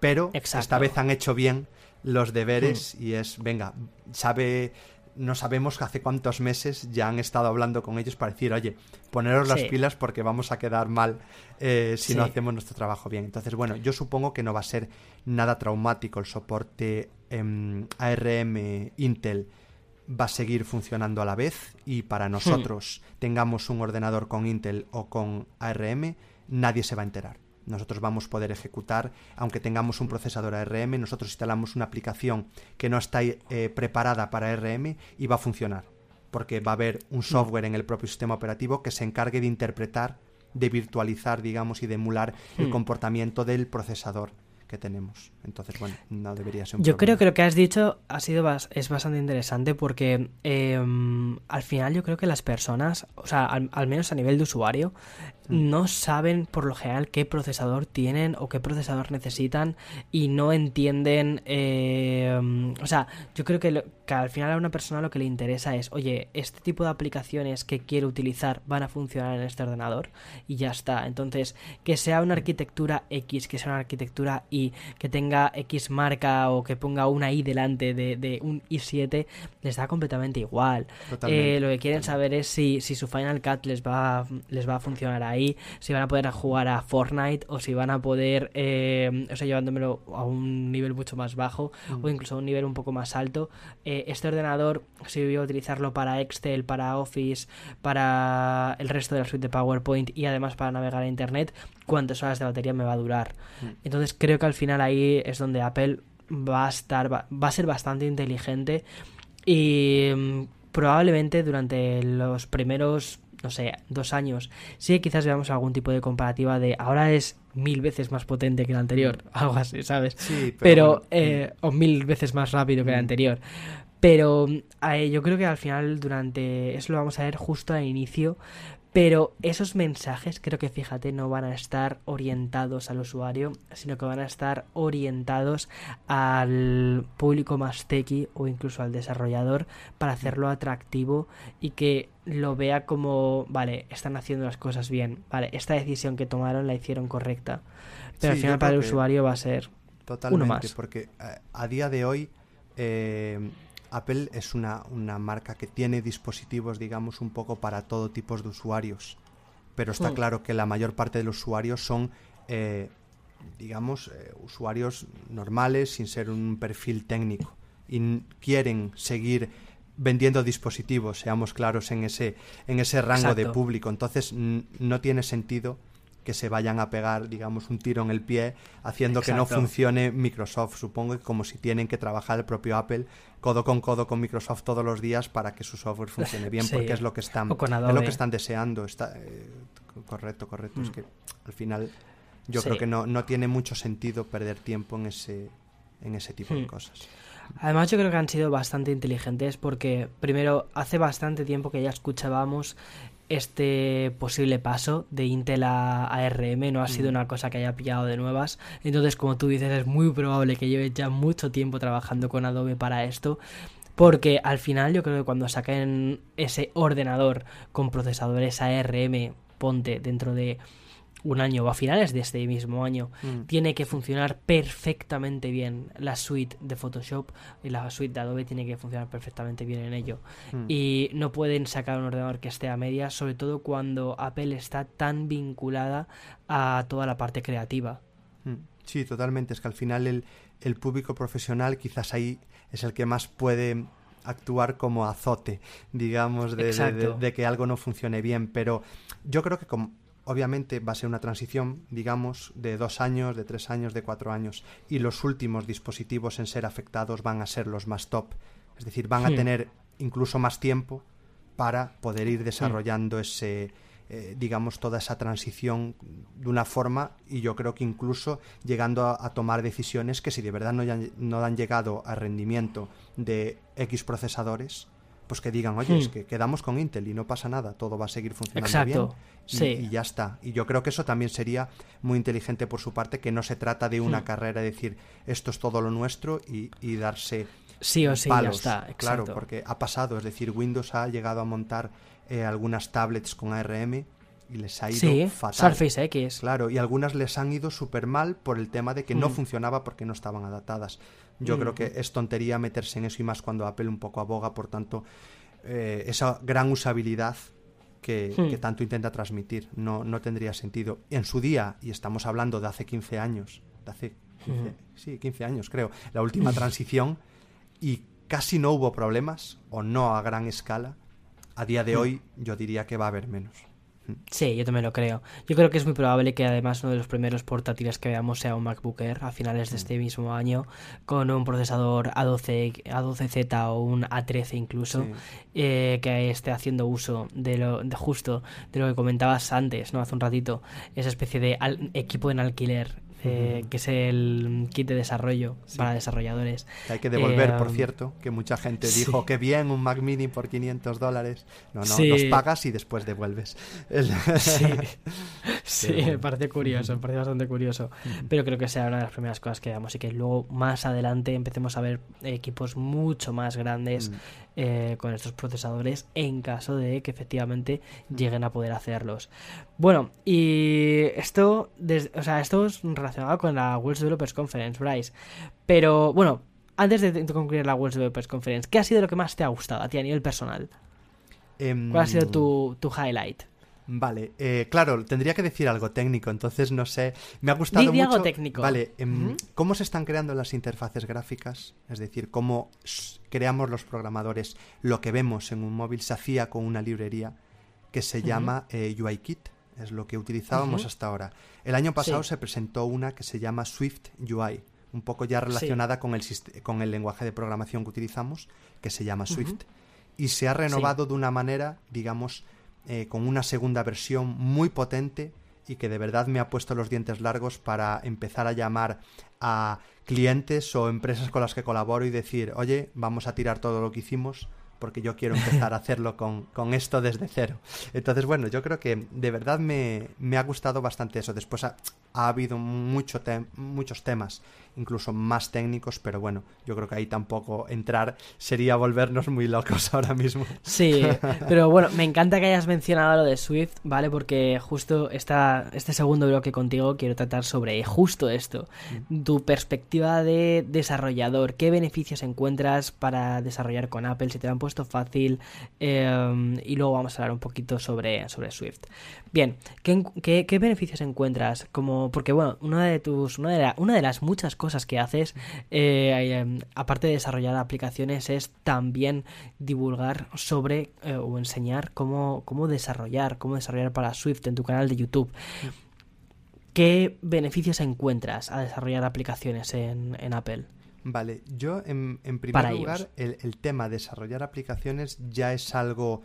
pero esta vez han hecho bien los deberes hmm. y es, venga, sabe, no sabemos hace cuántos meses ya han estado hablando con ellos para decir, oye, poneros las pilas porque vamos a quedar mal eh, si no hacemos nuestro trabajo bien. Entonces, bueno, yo supongo que no va a ser nada traumático el soporte ARM Intel va a seguir funcionando a la vez y para hmm. nosotros tengamos un ordenador con Intel o con ARM, nadie se va a enterar nosotros vamos a poder ejecutar, aunque tengamos un procesador ARM, nosotros instalamos una aplicación que no está eh, preparada para ARM y va a funcionar, porque va a haber un software en el propio sistema operativo que se encargue de interpretar, de virtualizar, digamos, y de emular el hmm. comportamiento del procesador que tenemos. Entonces, bueno, no debería ser un Yo creo que lo que has dicho ha sido es bastante interesante porque em, al final yo creo que las personas, o sea, al menos a nivel de usuario, no saben por lo general qué procesador tienen o qué procesador necesitan y no entienden, eh, o sea, yo creo que, al final a una persona lo que le interesa es, oye, este tipo de aplicaciones que quiero utilizar van a funcionar en este ordenador y ya está. Entonces, que sea una arquitectura X, que sea una arquitectura Y, que tenga X marca o que ponga una I delante de, un i7, les da completamente igual. Eh, lo que quieren saber es si, si su Final Cut les va, les va a funcionar ahí si van a poder jugar a Fortnite o si van a poder, eh, o sea, llevándomelo a un nivel mucho más bajo o mm. incluso a un nivel un poco más alto. Eh, este ordenador, si voy a utilizarlo para Excel, para Office, para el resto de la suite de PowerPoint y además para navegar a Internet, ¿cuántas horas de batería me va a durar? Mm. Entonces creo que al final ahí es donde Apple va a estar, va, va a ser bastante inteligente y mm, probablemente durante los primeros no sé, dos años, sí quizás veamos algún tipo de comparativa de ahora es mil veces más potente que el anterior, mm. algo así, ¿sabes? Sí, pero, eh, o mil veces más rápido que el anterior. Pero eh, yo creo que al final durante eso lo vamos a ver justo al inicio Pero esos mensajes creo que fíjate no van a estar orientados al usuario, sino que van a estar orientados al público más tequi o incluso al desarrollador para hacerlo atractivo y que lo vea como, vale, están haciendo las cosas bien, vale, esta decisión que tomaron la hicieron correcta. Pero al final para el usuario va a ser totalmente, uno más. porque eh, a día de hoy eh, Apple es una, una, marca que tiene dispositivos, digamos, un poco para todo tipo de usuarios. Pero está hmm. claro que la mayor parte de los usuarios son, eh, digamos, eh, usuarios normales sin ser un perfil técnico. Y quieren seguir vendiendo dispositivos, seamos claros en ese, en ese rango de público. Entonces no tiene sentido que se vayan a pegar, digamos, un tiro en el pie haciendo que no funcione Microsoft. Supongo que como si tienen que trabajar el propio Apple codo con codo con Microsoft todos los días para que su software funcione bien, porque es lo que están, es lo que están deseando. Está, eh, correcto, correcto. Es mm. que al final yo creo que no, no tiene mucho sentido perder tiempo en ese, en ese tipo de hmm. cosas. Además yo creo que han sido bastante inteligentes porque primero hace bastante tiempo que ya escuchábamos este posible paso de Intel a ARM no ha sido mm. una cosa que haya pillado de nuevas. Entonces, como tú dices, es muy probable que lleve ya mucho tiempo trabajando con Adobe para esto. Porque al final yo creo que cuando saquen ese ordenador con procesadores ARM, ponte dentro de un año o a finales de este mismo año, mm. tiene que funcionar perfectamente bien la suite de Photoshop y la suite de Adobe tiene que funcionar perfectamente bien en ello. Mm. Y no pueden sacar un ordenador que esté a media, sobre todo cuando Apple está tan vinculada a toda la parte creativa. Mm. Sí, totalmente. Es que al final el, el público profesional quizás ahí es el que más puede actuar como azote, digamos, de, de, que algo no funcione bien. Pero yo creo que como, obviamente va a ser una transición, digamos, de dos años, de tres años, de cuatro años, y los últimos dispositivos en ser afectados van a ser los más top. Es decir, van a hmm. tener incluso más tiempo para poder ir desarrollando hmm. ese, eh, digamos, toda esa transición de una forma y yo creo que incluso llegando a, tomar decisiones que si de verdad no, no han llegado a rendimiento de X procesadores, pues que digan, oye, es hmm. que quedamos con Intel y no pasa nada, todo va a seguir funcionando bien. Y, y, ya está. Y yo creo que eso también sería muy inteligente por su parte, que no se trata de una hmm. carrera, decir, esto es todo lo nuestro y, darse sí o sí, palos. está. Claro, porque ha pasado, es decir, Windows ha llegado a montar eh, algunas tablets con ARM y les ha ido sí, fatal. Surface X. Claro, y algunas les han ido súper mal por el tema de que no hmm. funcionaba porque no estaban adaptadas. Yo creo que es tontería meterse en eso y más cuando Apple un poco aboga, por tanto, eh, esa gran usabilidad que, hmm. tanto intenta transmitir. No, no tendría sentido. En su día, y estamos hablando de hace 15 años, de hace 15, sí, 15 años creo, la última transición, y casi no hubo problemas, o no a gran escala, a día de hmm. hoy yo diría que va a haber menos. Sí, yo también lo creo. Yo creo que es muy probable que además uno de los primeros portátiles que veamos sea un MacBook Air a finales de este mismo año con un procesador A12, A12Z o un A13 incluso eh, que esté haciendo uso de lo de justo de lo que comentabas antes, ¿no? Hace un ratito, esa especie de equipo en alquiler eh, que es el kit de desarrollo para desarrolladores. Que hay que devolver, por eh, cierto, que mucha gente dijo que bien un Mac Mini por 500 dólares. No, no, los pagas y después devuelves. Sí, me parece curioso, me parece bastante curioso. Pero creo que sea una de las primeras cosas que veamos y que luego más adelante empecemos a ver equipos mucho más grandes mm. eh, con estos procesadores en caso de que efectivamente lleguen a poder hacerlos. Bueno, y esto, o sea, esto es relacionado con la World Developers Conference, Bryce. Pero bueno, antes de, concluir la World Developers Conference, ¿qué ha sido lo que más te ha gustado a ti a nivel personal? Em, ¿Cuál ha sido tu, highlight? Vale, eh, claro, tendría que decir algo técnico, entonces no sé. Me ha gustado mucho. algo técnico. Vale, em, ¿cómo se están creando las interfaces gráficas? Es decir, cómo creamos los programadores lo que vemos en un móvil se hacía con una librería que se llama eh, UIKit es lo que utilizábamos hasta ahora. El año pasado se presentó una que se llama Swift UI, un poco ya relacionada con, el, con el lenguaje de programación que utilizamos, que se llama Swift. Y se ha renovado de una manera, digamos, eh, con una segunda versión muy potente y que de verdad me ha puesto los dientes largos para empezar a llamar a clientes o empresas con las que colaboro y decir, oye, vamos a tirar todo lo que hicimos porque yo quiero empezar a hacerlo con, con esto desde cero. Entonces, bueno, yo creo que de verdad me, me ha gustado bastante eso. Después ha, ha habido mucho muchos temas incluso más técnicos, pero bueno, yo creo que ahí tampoco entrar sería volvernos muy locos ahora mismo. Sí, pero bueno, me encanta que hayas mencionado lo de Swift, ¿vale? Porque justo esta, este segundo bloque contigo quiero tratar sobre justo esto, mm. tu perspectiva de desarrollador, qué beneficios encuentras para desarrollar con Apple, si te lo han puesto fácil, em, y luego vamos a hablar un poquito sobre, sobre Swift. Bien, ¿qué, qué, beneficios encuentras? Como, porque bueno, una de tus, una de, una de las muchas cosas que haces, eh, em, aparte de desarrollar aplicaciones, es también divulgar sobre eh, o enseñar cómo, cómo desarrollar, cómo desarrollar para Swift en tu canal de YouTube. ¿Qué beneficios encuentras a desarrollar aplicaciones en, Apple? Vale, yo en, primer lugar, el, el, tema de desarrollar aplicaciones ya es algo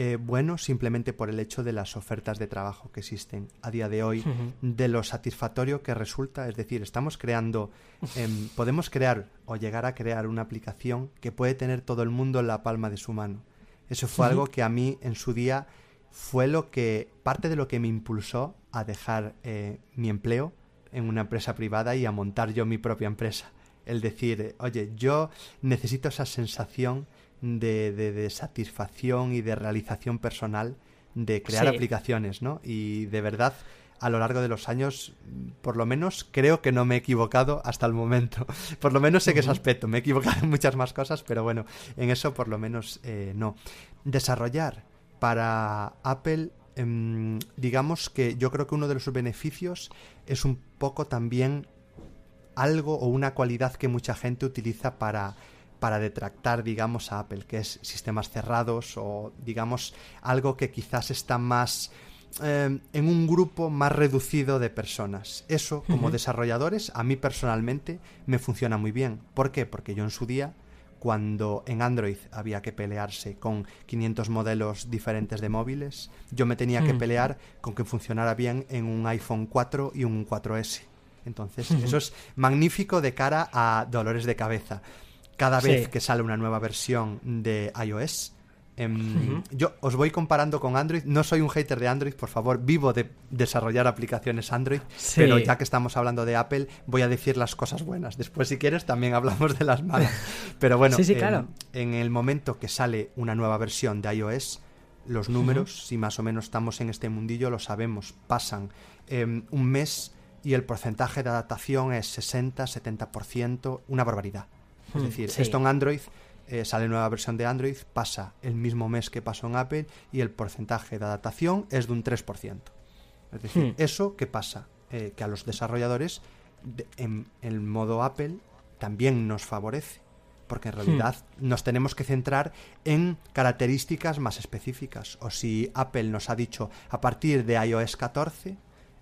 eh, bueno simplemente por el hecho de las ofertas de trabajo que existen a día de hoy, de lo satisfactorio que resulta. Es decir, estamos creando, em, podemos crear o llegar a crear una aplicación que puede tener todo el mundo en la palma de su mano. Eso fue algo que a mí en su día fue lo que, parte de lo que me impulsó a dejar eh, mi empleo en una empresa privada y a montar yo mi propia empresa. El decir, oye, yo necesito esa sensación de, de, satisfacción y de realización personal de crear aplicaciones, ¿no? Y de verdad, a lo largo de los años, por lo menos creo que no me he equivocado hasta el momento. Por lo menos sé que ese aspecto. Me he equivocado en muchas más cosas, pero bueno, en eso por lo menos eh, no. Desarrollar para Apple, em, digamos que yo creo que uno de los beneficios es un poco también algo o una cualidad que mucha gente utiliza para para detractar, digamos, a Apple, que es sistemas cerrados o, digamos, algo que quizás está más eh, en un grupo más reducido de personas. Eso, como desarrolladores, a mí personalmente me funciona muy bien. ¿Por qué? Porque yo en su día, cuando en Android había que pelearse con 500 modelos diferentes de móviles, yo me tenía que mm. pelear con que funcionara bien en un iPhone 4 y un 4S. Entonces, eso es magnífico de cara a dolores de cabeza cada vez que sale una nueva versión de iOS. Em, yo os voy comparando con Android. No soy un hater de Android, por favor. Vivo de desarrollar aplicaciones Android. Pero ya que estamos hablando de Apple, voy a decir las cosas buenas. Después, si quieres, también hablamos de las malas. Pero bueno, en, el momento que sale una nueva versión de iOS, los números, si más o menos estamos en este mundillo, lo sabemos. Pasan em, un mes y el porcentaje de adaptación es 60, 70%, una barbaridad. Es hmm, decir, esto en Android eh, sale nueva versión de Android, pasa el mismo mes que pasó en Apple y el porcentaje de adaptación es de un 3%. Es decir, hmm. eso que pasa, eh, que a los desarrolladores en el modo Apple también nos favorece, porque en hmm. realidad nos tenemos que centrar en características más específicas. O si Apple nos ha dicho a partir de iOS 14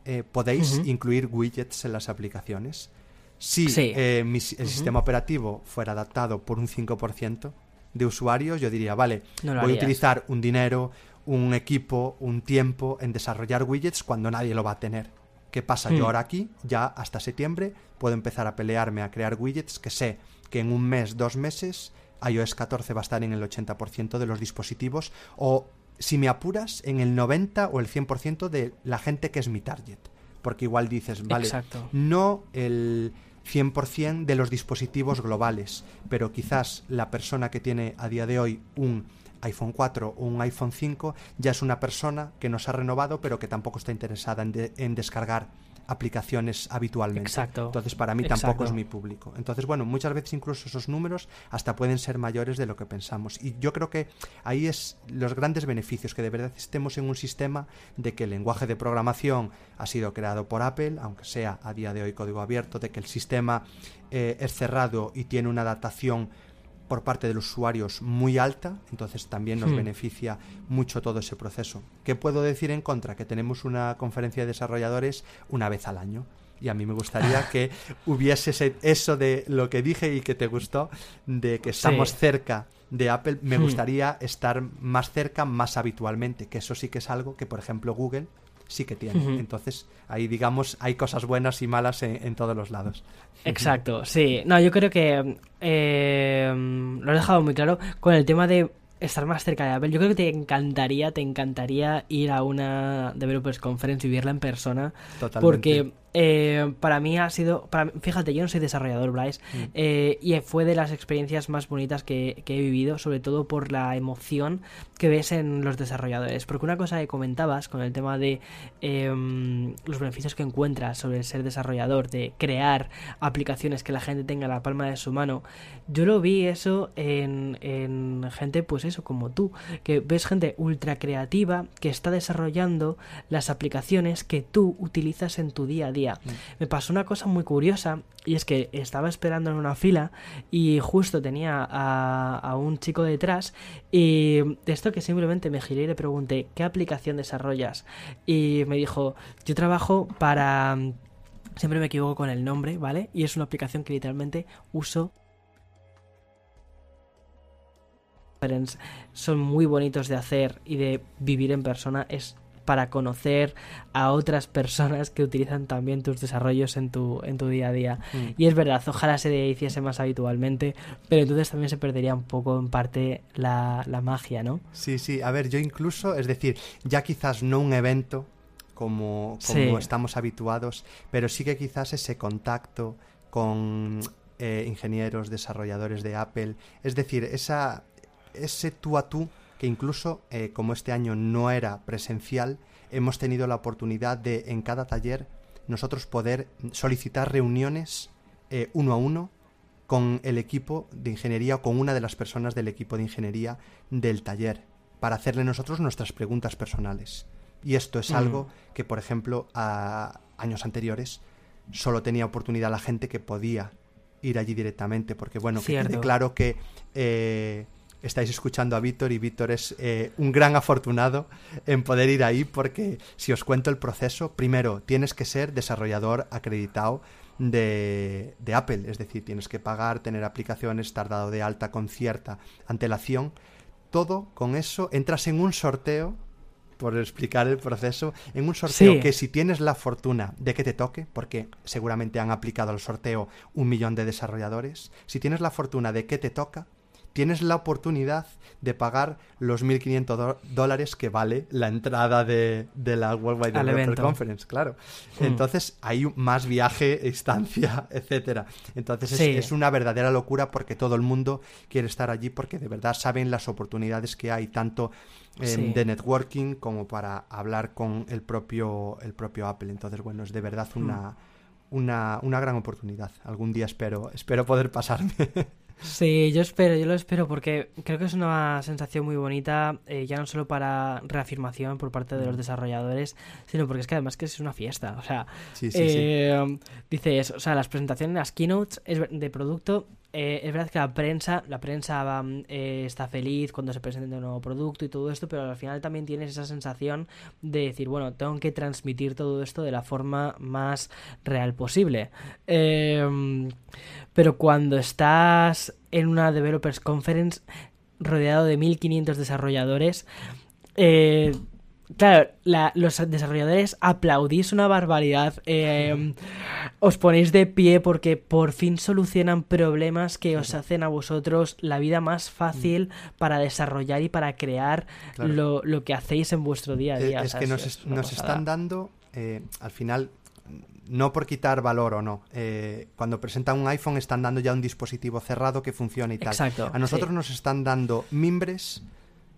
eh, podéis incluir widgets en las aplicaciones si eh, el sistema operativo fuera adaptado por un 5% de usuarios, yo diría, vale, voy a utilizar un dinero, un equipo, un tiempo en desarrollar widgets cuando nadie lo va a tener. ¿Qué pasa? Yo hmm. ahora aquí, ya hasta septiembre, puedo empezar a pelearme a crear widgets que sé que en un mes, dos meses, iOS 14 va a estar en el 80% de los dispositivos o, si me apuras, en el 90 o el 100% de la gente que es mi target. Porque igual dices, vale, no el 100% de los dispositivos globales, pero quizás la persona que tiene a día de hoy un iPhone 4 o un iPhone 5 ya es una persona que nos ha renovado pero que tampoco está interesada en, descargar aplicaciones habitualmente. Exacto. Entonces, para mí tampoco es mi público. Entonces, bueno, muchas veces incluso esos números hasta pueden ser mayores de lo que pensamos. Y yo creo que ahí es los grandes beneficios, que de verdad estemos en un sistema de que el lenguaje de programación ha sido creado por Apple, aunque sea a día de hoy código abierto, de que el sistema eh, es cerrado y tiene una adaptación por parte de los usuarios muy alta, entonces también nos hmm. beneficia mucho todo ese proceso. ¿Qué puedo decir en contra? Que tenemos una conferencia de desarrolladores una vez al año. Y a mí me gustaría que hubiese eso de lo que dije y que te gustó, de que estamos cerca de Apple, me hmm. gustaría estar más cerca más habitualmente, que eso sí que es algo que, por ejemplo, Google sí que tiene. Entonces, ahí digamos, hay cosas buenas y malas en, todos los lados. Exacto, sí. No, yo creo que eh, lo he dejado muy claro con el tema de estar más cerca de Apple. Yo creo que te encantaría, te encantaría ir a una Developers Conference y vivirla en persona. Totalmente. Porque eh, para mí ha sido. Para, fíjate, yo no soy desarrollador, Bryce, mm. eh, y fue de las experiencias más bonitas que, he vivido, sobre todo por la emoción que ves en los desarrolladores. Porque una cosa que comentabas con el tema de em, los beneficios que encuentras sobre ser desarrollador, de crear aplicaciones que la gente tenga a la palma de su mano, yo lo vi eso en, en gente, pues eso, como tú, que ves gente ultra creativa que está desarrollando las aplicaciones que tú utilizas en tu día a día Me pasó una cosa muy curiosa y es que estaba esperando en una fila y justo tenía a, un chico detrás y de esto que simplemente me giré y le pregunté ¿qué aplicación desarrollas? Y me dijo yo trabajo para... Siempre me equivoco con el nombre, ¿vale? Y es una aplicación que literalmente uso son muy bonitos de hacer y de vivir en persona. Es para conocer a otras personas que utilizan también tus desarrollos en tu, en tu día a día. Mm. Y es verdad, ojalá se hiciese más habitualmente, pero entonces también se perdería un poco en parte la, magia, ¿no? Sí, sí, a ver, yo incluso, es decir, ya quizás no un evento como, como estamos habituados, pero sí que quizás ese contacto con eh, ingenieros, desarrolladores de Apple, es decir, esa, ese tú a tú que incluso, eh, como este año no era presencial, hemos tenido la oportunidad de en cada taller nosotros poder solicitar reuniones eh, uno a uno con el equipo de ingeniería o con una de las personas del equipo de ingeniería del taller para hacerle nosotros nuestras preguntas personales. Y esto es algo que, por ejemplo, a años anteriores solo tenía oportunidad la gente que podía ir allí directamente, porque bueno, que quede claro que eh, estáis escuchando a Víctor y Víctor es eh, un gran afortunado en poder ir ahí porque si os cuento el proceso, primero tienes que ser desarrollador acreditado de, de Apple, es decir, tienes que pagar, tener aplicaciones, estar dado de alta con cierta antelación. Todo con eso entras en un sorteo por explicar el proceso, en un sorteo que si tienes la fortuna de que te toque, porque seguramente han aplicado al sorteo un millón de desarrolladores, si tienes la fortuna de que te toca, tienes la oportunidad de pagar los 1.500 dólares que vale la entrada de, la World Wide Developer Conference, claro. Hmm. Entonces hay más viaje, estancia, etcétera. Entonces es, una verdadera locura porque todo el mundo quiere estar allí porque de verdad saben las oportunidades que hay tanto em, de networking como para hablar con el propio, el propio Apple. Entonces, bueno, es de verdad una, hmm. una, una gran oportunidad. Algún día espero, espero poder pasarme. Sí, yo espero, yo lo espero porque creo que es una sensación muy bonita, eh, ya no solo para reafirmación por parte de los mm. desarrolladores, sino porque es que además que es una fiesta. O sea, eh, dices, o sea, las presentaciones, las keynotes de producto eh, es verdad que la prensa, la prensa eh, está feliz cuando se presenta un nuevo producto y todo esto, pero al final también tienes esa sensación de decir, bueno, tengo que transmitir todo esto de la forma más real posible. Em, pero cuando estás en una Developers Conference rodeado de 1500 desarrolladores, eh, Claro, los desarrolladores aplaudís una barbaridad, em, os ponéis de pie porque por fin solucionan problemas que os hacen a vosotros la vida más fácil mm. para desarrollar y para crear lo, que hacéis en vuestro día a día. Es, que nos, están dando, eh, al final, no por quitar valor o no, eh, cuando presentan un iPhone están dando ya un dispositivo cerrado que funciona y tal. a nosotros nos están dando mimbres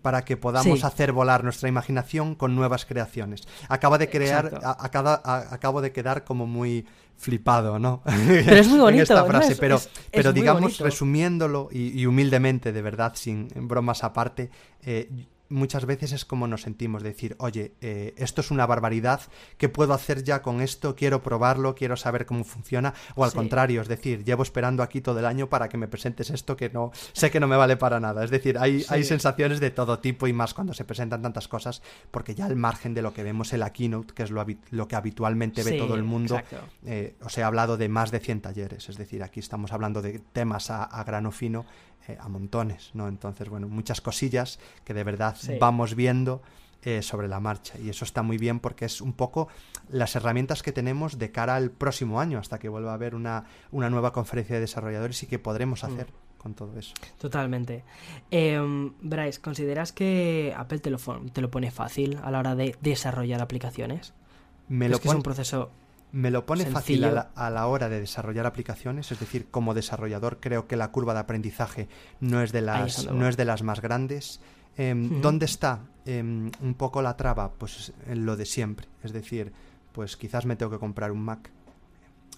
para que podamos hacer volar nuestra imaginación con nuevas creaciones. Acaba de crear, acabo de quedar como muy flipado, ¿no? Pero es muy bonito. esta frase, pero, pero digamos, resumiéndolo y, humildemente, de verdad, sin bromas aparte, eh, muchas veces es como nos sentimos, decir, oye, eh, esto es una barbaridad, ¿qué puedo hacer ya con esto? Quiero probarlo, quiero saber cómo funciona, o al contrario, es decir, llevo esperando aquí todo el año para que me presentes esto que no sé que no me vale para nada. Es decir, hay, hay sensaciones de todo tipo y más cuando se presentan tantas cosas, porque ya al margen de lo que vemos en la keynote, que es lo, lo que habitualmente ve todo el mundo, eh, os he hablado de más de 100 talleres, es decir, aquí estamos hablando de temas a grano fino eh, a montones, ¿no? Entonces, bueno, muchas cosillas que de verdad vamos viendo eh, sobre la marcha. Y eso está muy bien porque es un poco las herramientas que tenemos de cara al próximo año, hasta que vuelva a haber una, una nueva conferencia de desarrolladores y que podremos mm. hacer. con todo eso. Totalmente. Eh, Bryce, ¿consideras que Apple te lo, te lo pone fácil a la hora de desarrollar aplicaciones? Me lo que es un proceso me lo pone fácil a la, hora de desarrollar aplicaciones, es decir, como desarrollador creo que la curva de aprendizaje no es de las, no es de las más grandes. Em, ¿Dónde está em, un poco la traba? Pues en lo de siempre, es decir, pues quizás me tengo que comprar un Mac.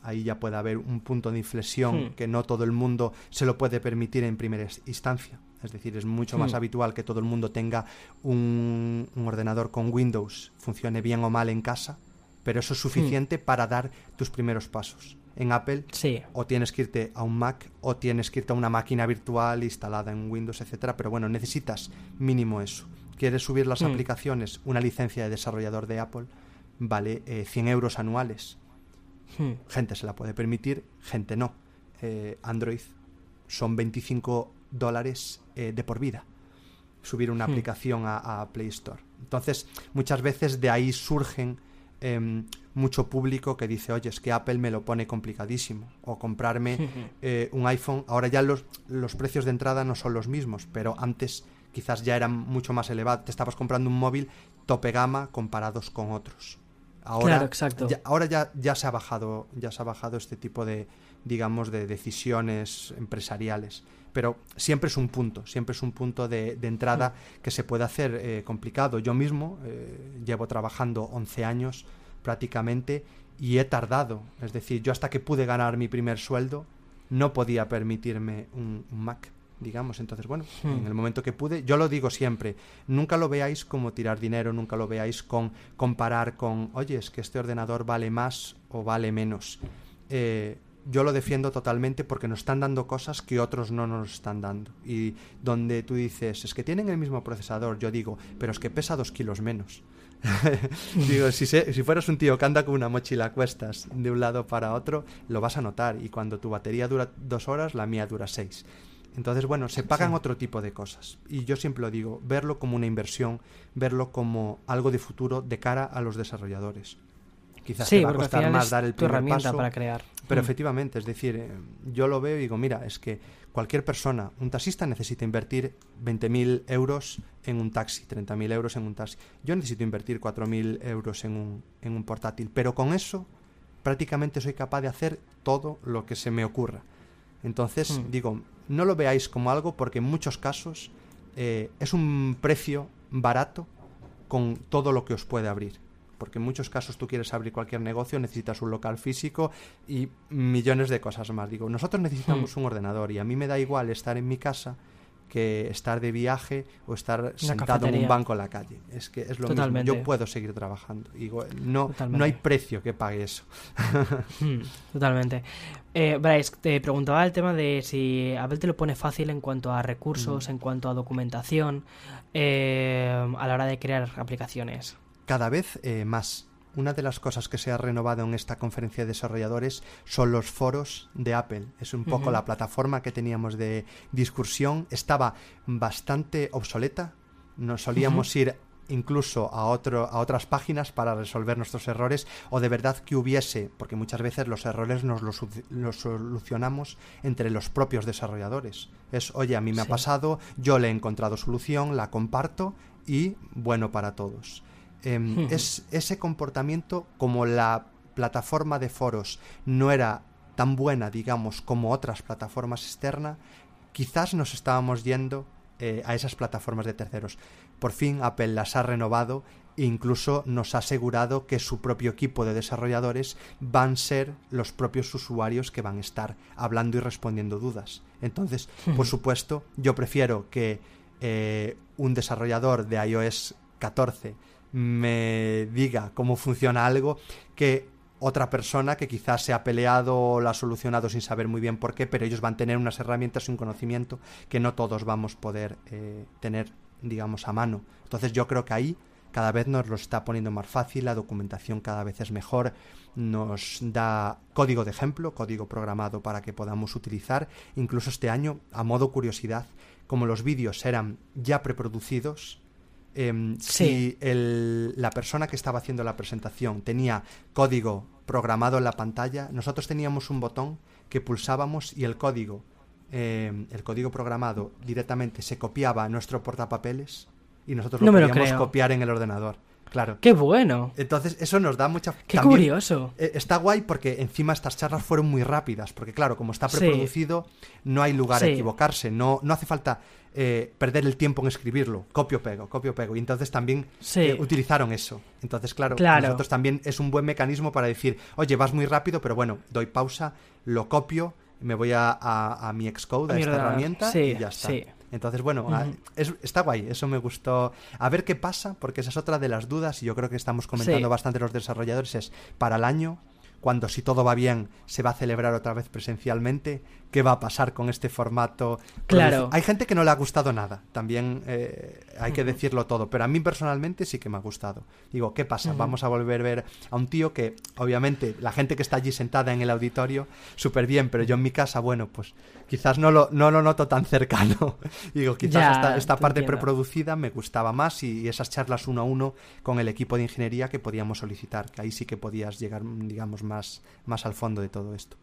Ahí ya puede haber un punto de inflexión hmm. que no todo el mundo se lo puede permitir en primera instancia. Es decir, es mucho más hmm. habitual que todo el mundo tenga un ordenador con Windows, funcione bien o mal en casa, pero eso es hmm. suficiente para dar tus primeros pasos. En Apple sí. o tienes que irte a un Mac o tienes que irte a una máquina virtual instalada en Windows, etcétera, pero bueno, necesitas mínimo eso. ¿Quieres subir las hmm. aplicaciones? Una licencia de desarrollador de Apple vale 100 eh, euros anuales. Hmm. Gente se la puede permitir, gente no. Eh, Android son 25 dólares eh, de por vida subir una aplicación a, Play Store. Entonces, muchas veces de ahí surgen Em, mucho público que dice, oye, es que Apple me lo pone complicadísimo. O comprarme eh, un iPhone. Ahora ya los, los precios de entrada no son los mismos, pero antes quizás ya eran mucho más elevados. Te estabas comprando un móvil tope gama comparados con otros. Ahora, exacto. Ya, ahora ya, ya se ha bajado, ya se ha bajado este tipo de, digamos, de decisiones empresariales. Pero siempre es un punto, siempre es un punto de, entrada mm. que se puede hacer eh, complicado. Yo mismo eh, llevo trabajando 11 años prácticamente y he tardado. Es decir, yo hasta que pude ganar mi primer sueldo no podía permitirme un, Mac digamos. Entonces, bueno, mm. en el momento que pude, yo lo digo siempre, nunca lo veáis como tirar dinero, nunca lo veáis con comparar con, oye, es que este ordenador vale más o vale menos. Eh, yo lo defiendo totalmente porque nos están dando cosas que otros no nos están dando. Y donde tú dices, es que tienen el mismo procesador, yo digo, pero es que pesa dos kilos menos. digo, si, si fueras un tío que anda con una mochila a cuestas de un lado para otro, lo vas a notar. Y cuando tu batería dura dos horas, la mía dura seis. Entonces, bueno, se pagan otro tipo de cosas. Y yo siempre lo digo, verlo como una inversión, verlo como algo de futuro de cara a los desarrolladores. Quizás te va a costar más dar el primer herramienta para crear. Pero mm. efectivamente, es decir, eh, yo lo veo y digo, mira, es que cualquier persona, un taxista necesita invertir 20.000 euros en un taxi, 30.000 euros en un taxi. Yo necesito invertir 4.000 euros en un, en un portátil, pero con eso prácticamente soy capaz de hacer todo lo que se me ocurra. Entonces, mm. digo, no lo veáis como algo porque en muchos casos eh, es un precio barato con todo lo que os puede abrir porque en muchos casos tú quieres abrir cualquier negocio, necesitas un local físico y millones de cosas más. Digo, nosotros necesitamos hmm. un ordenador y a mí me da igual estar en mi casa que estar de viaje o estar sentado en un banco en la calle. Es que es lo mismo. Yo puedo seguir trabajando. Digo, no, no hay precio que pague eso. Hmm, totalmente. Eh, Bryce, te preguntaba el tema de si Apple te lo pone fácil en cuanto a recursos, hmm. en cuanto a documentación, eh, a la hora de crear aplicaciones cada vez eh, más. Una de las cosas que se ha renovado en esta conferencia de desarrolladores son los foros de Apple. Es un poco la plataforma que teníamos de discusión. Estaba bastante obsoleta. Nos solíamos ir incluso a, otro, a otras páginas para resolver nuestros errores o de verdad que hubiese, porque muchas veces los errores nos los, solucionamos entre los propios desarrolladores. Es, oye, a mí me ha pasado, yo le he encontrado solución, la comparto y bueno para todos. Em, es ese comportamiento como la plataforma de foros no era tan buena, digamos, como otras plataformas externas, quizás nos estábamos yendo eh, a esas plataformas de terceros. Por fin Apple las ha renovado e incluso nos ha asegurado que su propio equipo de desarrolladores van a ser los propios usuarios que van a estar hablando y respondiendo dudas. Entonces, por supuesto, yo prefiero que eh, un desarrollador de iOS 14 me diga cómo funciona algo que otra persona que quizás se ha peleado o lo ha solucionado sin saber muy bien por qué, pero ellos van a tener unas herramientas y un conocimiento que no todos vamos a poder eh, tener, digamos, a mano. Entonces yo creo que ahí cada vez nos lo está poniendo más fácil, la documentación cada vez es mejor, nos da código de ejemplo, código programado para que podamos utilizar. Incluso este año, a modo curiosidad, como los vídeos eran ya preproducidos, Em, si la persona que estaba haciendo la presentación tenía código programado en la pantalla, nosotros teníamos un botón que pulsábamos y el código eh, el código programado directamente se copiaba a nuestro portapapeles y nosotros lo podíamos copiar en el ordenador. Claro. ¡Qué bueno! Entonces, eso nos da mucha... ¡Qué curioso! Eh, está guay porque encima estas charlas fueron muy rápidas, porque claro, como está preproducido, no hay lugar a equivocarse, no, no hace falta eh, perder el tiempo en escribirlo, copio pego, copio pego. Y entonces también eh, utilizaron eso. Entonces, claro, nosotros también es un buen mecanismo para decir, oye, vas muy rápido, pero bueno, doy pausa, lo copio, me voy a, a, mi Xcode, a, esta herramienta y ya está. Entonces, bueno, ah, está guay, eso me gustó. A ver qué pasa, porque esa es otra de las dudas y yo creo que estamos comentando bastante los desarrolladores, es para el año, cuando si todo va bien se va a celebrar otra vez presencialmente, qué va a pasar con este formato. Claro. Hay gente que no le ha gustado nada, también eh, hay que decirlo todo, pero a mí personalmente sí que me ha gustado. Digo, ¿qué pasa? Vamos a volver a ver a un tío que, obviamente, la gente que está allí sentada en el auditorio, súper bien, pero yo en mi casa, bueno, pues quizás no lo, no lo noto tan cercano. Digo, quizás esta, parte preproducida me gustaba más y, esas charlas uno a uno con el equipo de ingeniería que podíamos solicitar, que ahí sí que podías llegar, digamos, más, más al fondo de todo esto.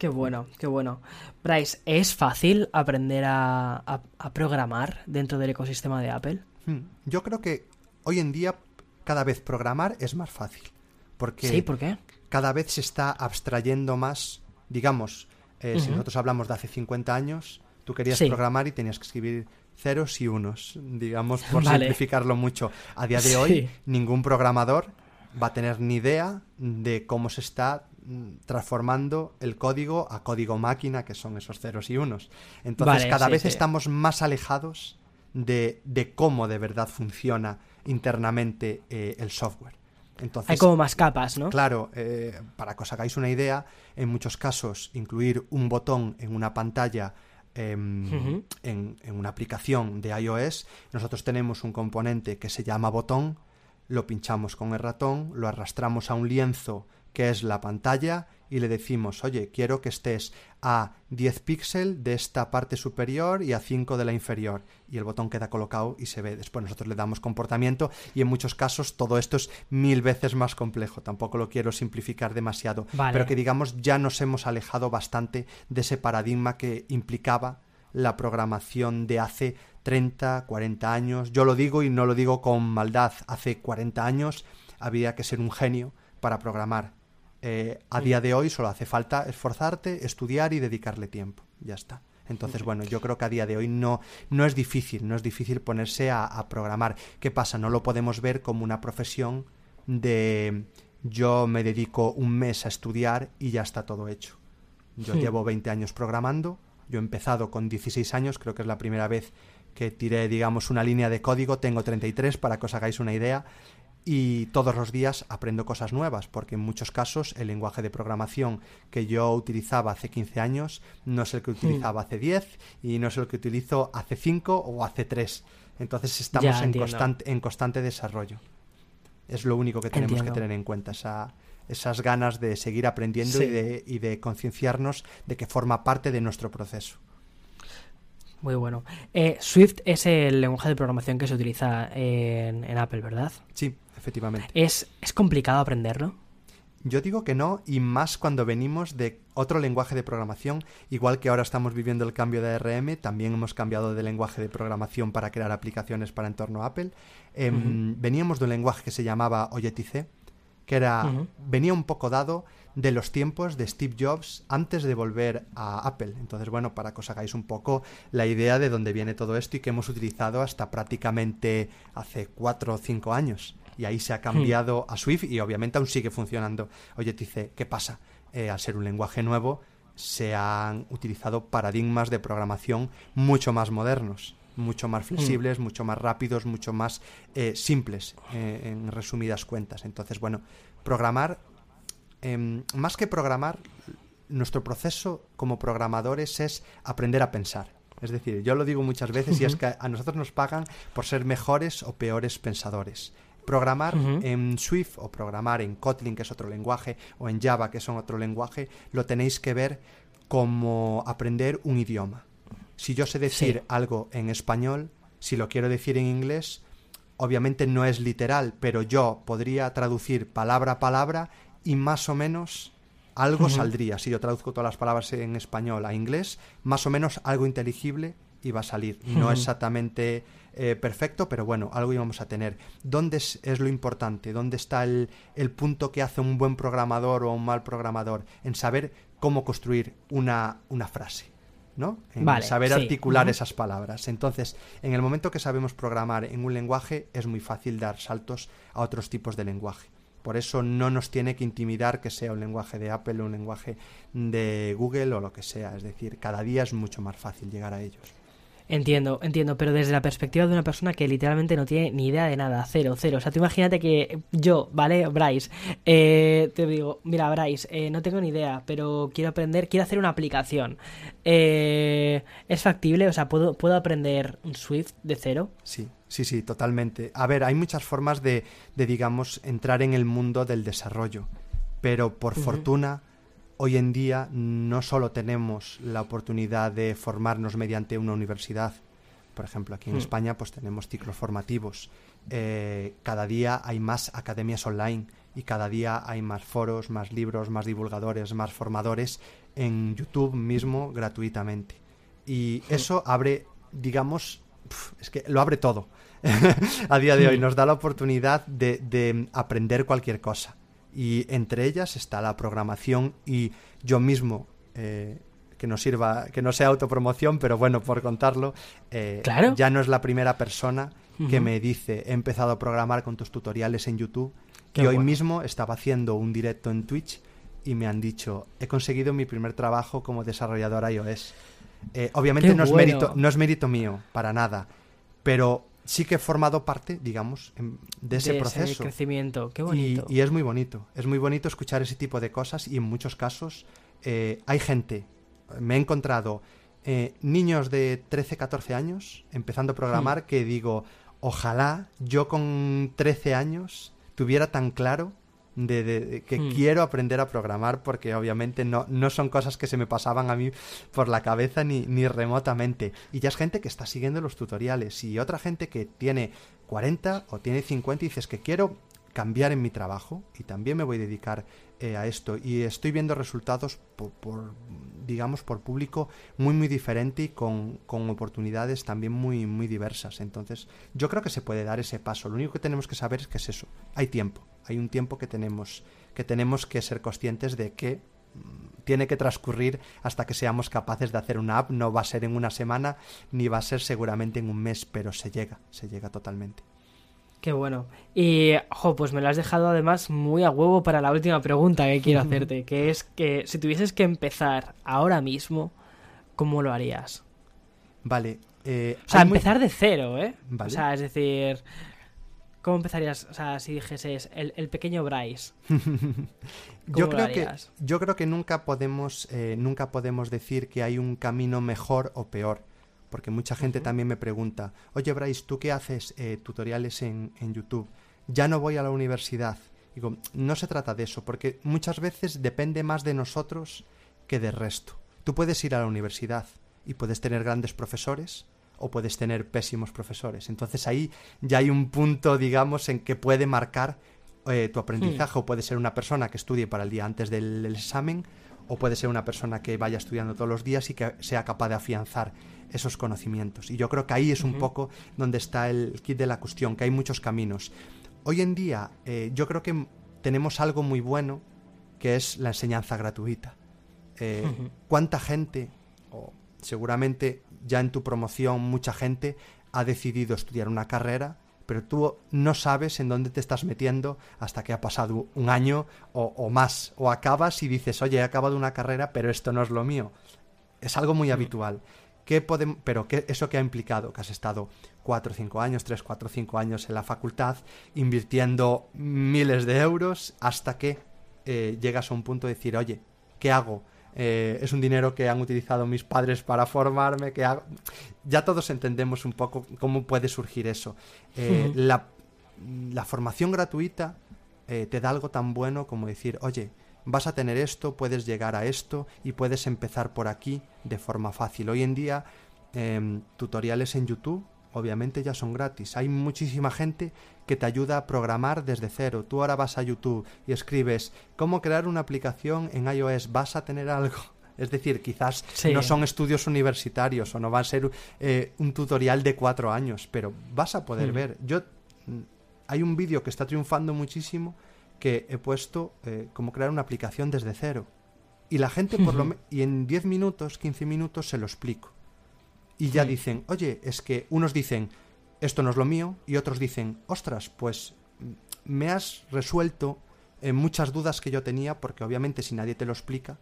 Qué bueno, qué bueno. Bryce, ¿es fácil aprender a, programar dentro del ecosistema de Apple? Hmm, yo creo que hoy en día cada vez programar es más fácil. Porque sí, ¿por qué? Cada vez se está abstrayendo más, digamos, eh, si nosotros hablamos de hace 50 años, tú querías programar y tenías que escribir ceros y unos, digamos, por simplificarlo mucho. A día de hoy, ningún programador va a tener ni idea de cómo se está transformando el código a código máquina, que son esos ceros y unos. Entonces cada vez estamos más alejados de, cómo de verdad funciona internamente eh, el software. Entonces, Hay como más capas, ¿no? Claro, eh, para que os hagáis una idea, en muchos casos incluir un botón en una pantalla em, en, en, una aplicación de iOS, nosotros tenemos un componente que se llama botón, lo pinchamos con el ratón, lo arrastramos a un lienzo que es la pantalla, y le decimos, oye, quiero que estés a 10 píxeles de esta parte superior y a 5 de la inferior. Y el botón queda colocado y se ve. Después nosotros le damos comportamiento y en muchos casos todo esto es mil veces más complejo. Tampoco lo quiero simplificar demasiado. Pero que digamos ya nos hemos alejado bastante de ese paradigma que implicaba la programación de hace 30, 40 años. Yo lo digo y no lo digo con maldad. Hace 40 años había que ser un genio para programar eh, a día de hoy solo hace falta esforzarte, estudiar y dedicarle tiempo. Ya está. Entonces, bueno, yo creo que a día de hoy no, no es difícil, no es difícil ponerse a, programar. ¿Qué pasa? No lo podemos ver como una profesión de yo me dedico un mes a estudiar y ya está todo hecho. Yo llevo 20 años programando, yo he empezado con 16 años, creo que es la primera vez que tiré, digamos, una línea de código, tengo 33 para que os hagáis una idea, y todos los días aprendo cosas nuevas, porque en muchos casos el lenguaje de programación que yo utilizaba hace 15 años no es el que utilizaba hace 10 y no es el que utilizo hace 5 o hace 3. Entonces estamos en, constante, en constante desarrollo. Es lo único que tenemos que tener en cuenta, esa, esas ganas de seguir aprendiendo y de, y de concienciarnos de que forma parte de nuestro proceso. Muy bueno. Eh, Swift es el lenguaje de programación que se utiliza en, en Apple, ¿verdad? Sí, efectivamente. ¿Es, ¿Es complicado aprenderlo? Yo digo que no, y más cuando venimos de otro lenguaje de programación, igual que ahora estamos viviendo el cambio de ARM, también hemos cambiado de lenguaje de programación para crear aplicaciones para entorno Apple. Em, veníamos de un lenguaje que se llamaba Objective-C, que era, venía un poco dado de los tiempos de Steve Jobs antes de volver a Apple. Entonces, bueno, para que os hagáis un poco la idea de dónde viene todo esto y que hemos utilizado hasta prácticamente hace cuatro o cinco años y ahí se ha cambiado a Swift y obviamente aún sigue funcionando. Oye, te dice, ¿qué pasa? Eh, al ser un lenguaje nuevo, se han utilizado paradigmas de programación mucho más modernos, mucho más flexibles, mucho más rápidos, mucho más eh, simples, eh, en resumidas cuentas. Entonces, bueno, programar, em, más que programar, nuestro proceso como programadores es aprender a pensar. Es decir, yo lo digo muchas veces y es que a nosotros nos pagan por ser mejores o peores pensadores. Programar en Swift o programar en Kotlin, que es otro lenguaje, o en Java, que es otro lenguaje, lo tenéis que ver como aprender un idioma. Si yo sé decir algo en español, si lo quiero decir en inglés, obviamente no es literal, pero yo podría traducir palabra a palabra y más o menos algo saldría. Si yo traduzco todas las palabras en español a inglés, más o menos algo inteligible iba a salir. No exactamente eh, perfecto, pero bueno, algo íbamos a tener. ¿Dónde es, lo importante? ¿Dónde está el, punto que hace un buen programador o un mal programador? En saber cómo construir una, una frase. ¿no? En saber articular esas palabras. Entonces, en el momento que sabemos programar en un lenguaje, es muy fácil dar saltos a otros tipos de lenguaje. Por eso no nos tiene que intimidar que sea un lenguaje de Apple o un lenguaje de Google o lo que sea. Es decir, cada día es mucho más fácil llegar a ellos. Entiendo, entiendo, pero desde la perspectiva de una persona que literalmente no tiene ni idea de nada, cero, cero. O sea, tú imagínate que yo, ¿vale? Bryce, eh, te digo, mira, Bryce, eh, no tengo ni idea, pero quiero aprender, quiero hacer una aplicación. Eh, ¿Es factible? O sea, ¿puedo, ¿puedo aprender un Swift de cero? Sí, sí, sí, totalmente. A ver, hay muchas formas de, de digamos, entrar en el mundo del desarrollo, pero por fortuna hoy en día no solo tenemos la oportunidad de formarnos mediante una universidad, por ejemplo, aquí en hmm. España pues tenemos ciclos formativos. Eh, cada día hay más academias online y cada día hay más foros, más libros, más divulgadores, más formadores en YouTube mismo gratuitamente. Y hmm. eso abre, digamos, es que lo abre todo. a día de hoy hmm. nos da la oportunidad de aprender cualquier cosa y entre ellas está la programación y yo mismo eh, que no sirva que no sea autopromoción pero bueno por contarlo eh, ya no es la primera persona que me dice he empezado a programar con tus tutoriales en YouTube y hoy mismo estaba haciendo un directo en Twitch y me han dicho he conseguido mi primer trabajo como desarrollador iOS eh, obviamente no es mérito no es mérito mío para nada pero sí que he formado parte, digamos, de ese proceso. Ese crecimiento, qué bonito. Y, es muy bonito, es muy bonito escuchar ese tipo de cosas y en muchos casos eh, hay gente, me he encontrado eh, niños de 13, 14 años empezando a programar hmm. que digo, ojalá yo con 13 años tuviera tan claro de, que hmm. quiero aprender a programar porque obviamente no, no son cosas que se me pasaban a mí por la cabeza ni, ni remotamente. Y ya es gente que está siguiendo los tutoriales. Y otra gente que tiene 40 o tiene 50 y dices que quiero cambiar en mi trabajo y también me voy a dedicar eh, a esto. Y estoy viendo resultados por, digamos por público muy muy diferente y con, con, oportunidades también muy muy diversas. Entonces yo creo que se puede dar ese paso. Lo único que tenemos que saber es que es eso. Hay tiempo hay un tiempo que tenemos que tenemos que ser conscientes de que mm, tiene que transcurrir hasta que seamos capaces de hacer una app no va a ser en una semana ni va a ser seguramente en un mes pero se llega se llega totalmente Qué bueno. Y, jo, pues me lo has dejado además muy a huevo para la última pregunta que quiero hacerte, que es que si tuvieses que empezar ahora mismo, ¿cómo lo harías? Vale. Eh, o sea, empezar de cero, ¿eh? O sea, es decir, ¿cómo empezarías? O sea, si dijeses el, pequeño Bryce. yo, creo que, yo creo que nunca podemos, eh, nunca podemos decir que hay un camino mejor o peor porque mucha gente también me pregunta, oye Bryce, ¿tú qué haces eh, tutoriales en, en, YouTube? Ya no voy a la universidad. Digo, no se trata de eso, porque muchas veces depende más de nosotros que del resto. Tú puedes ir a la universidad y puedes tener grandes profesores o puedes tener pésimos profesores. Entonces ahí ya hay un punto, digamos, en que puede marcar eh, tu aprendizaje hmm. o puede ser una persona que estudie para el día antes del examen o puede ser una persona que vaya estudiando todos los días y que sea capaz de afianzar esos conocimientos. Y yo creo que ahí es un poco donde está el kit de la cuestión, que hay muchos caminos. Hoy en día eh, yo creo que tenemos algo muy bueno que es la enseñanza gratuita. Eh, ¿Cuánta gente, o seguramente ya en tu promoción mucha gente, ha decidido estudiar una carrera, pero tú no sabes en dónde te estás metiendo hasta que ha pasado un año o, más, o acabas y dices, oye, he acabado una carrera, pero esto no es lo mío. Es algo muy habitual. ¿Qué podemos, pero qué, eso que ha implicado que has estado cuatro o cinco años, tres, cuatro o cinco años en la facultad, invirtiendo miles de euros hasta que eh, llegas a un punto de decir, oye, ¿qué hago? Eh, es un dinero que han utilizado mis padres para formarme, que ya todos entendemos un poco cómo puede surgir eso. Eh, la, la, formación gratuita te da algo tan bueno como decir, oye, vas a tener esto, puedes llegar a esto y puedes empezar por aquí de forma fácil. Hoy en día, em, tutoriales en YouTube obviamente ya son gratis. Hay muchísima gente que te ayuda a programar desde cero. Tú ahora vas a YouTube y escribes cómo crear una aplicación en iOS, vas a tener algo. Es decir, quizás no son estudios universitarios o no va a ser eh, un tutorial de cuatro años, pero vas a poder hmm. ver. Yo mm, hay un vídeo que está triunfando muchísimo que he puesto eh, cómo crear una aplicación desde cero. Y la gente, por lo y en 10 minutos, 15 minutos se lo explico. Y ya dicen, oye, es que unos dicen, esto no es lo mío, y otros dicen, ostras, pues mm, me has resuelto eh, muchas dudas que yo tenía, porque obviamente si nadie te lo explica,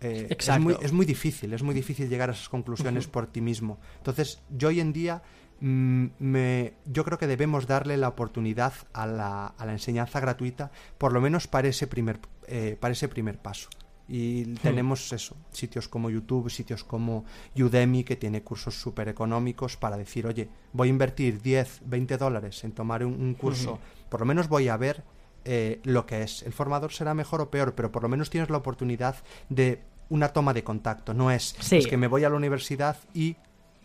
eh, es, muy, es, muy, difícil, es muy difícil llegar a esas conclusiones por ti mismo. Entonces, yo hoy en día mm, me, yo creo que debemos darle la oportunidad a la, a la enseñanza gratuita, por lo menos para ese primer, eh, para ese primer paso. Y hmm. tenemos eso, sitios como YouTube, sitios como Udemy, que tiene cursos súper económicos para decir, oye, voy a invertir 10, 20 dólares en tomar un, curso, por lo menos voy a ver eh, lo que es. El formador será mejor o peor, pero por lo menos tienes la oportunidad de una toma de contacto. No es, es que me voy a la universidad y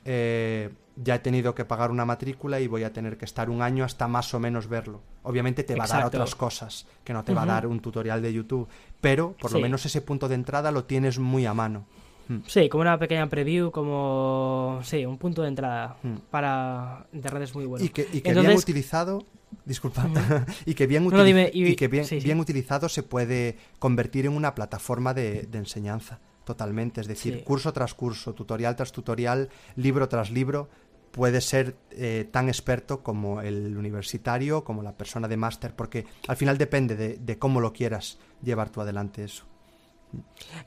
eh, ya he tenido que pagar una matrícula y voy a tener que estar un año hasta más o menos verlo. Obviamente te va a dar otras cosas que no te va a dar un tutorial de YouTube, pero por lo menos ese punto de entrada lo tienes muy a mano. Hmm. Sí, como una pequeña preview, como sí, un punto de entrada hmm. para internet es muy bueno. Y que, bien utilizado, disculpa, y que bien, y... que bien, utilizado se puede convertir en una plataforma de enseñanza totalmente. Es decir, curso tras curso, tutorial tras tutorial, libro tras libro, puede ser eh, tan experto como el universitario, como la persona de máster, porque al final depende de, cómo lo quieras llevar tú adelante eso.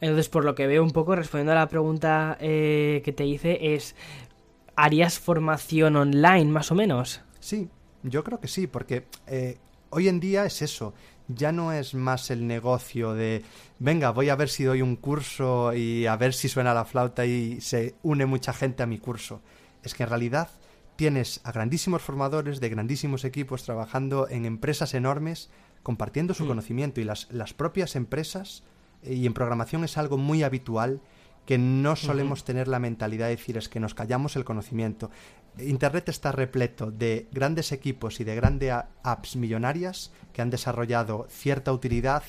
Entonces, por lo que veo un poco, respondiendo a la pregunta eh, que te hice, es, ¿harías formación online más o menos? Sí, yo creo que sí, porque eh, hoy en día es eso ya no es más el negocio de, venga, voy a ver si doy un curso y a ver si suena la flauta y se une mucha gente a mi curso. Es que en realidad tienes a grandísimos formadores de grandísimos equipos trabajando en empresas enormes, compartiendo su mm. conocimiento y las, las propias empresas, eh, y en programación es algo muy habitual, que no solemos tener la mentalidad de decir es que nos callamos el conocimiento. Internet está repleto de grandes equipos y de grandes apps millonarias que han desarrollado cierta utilidad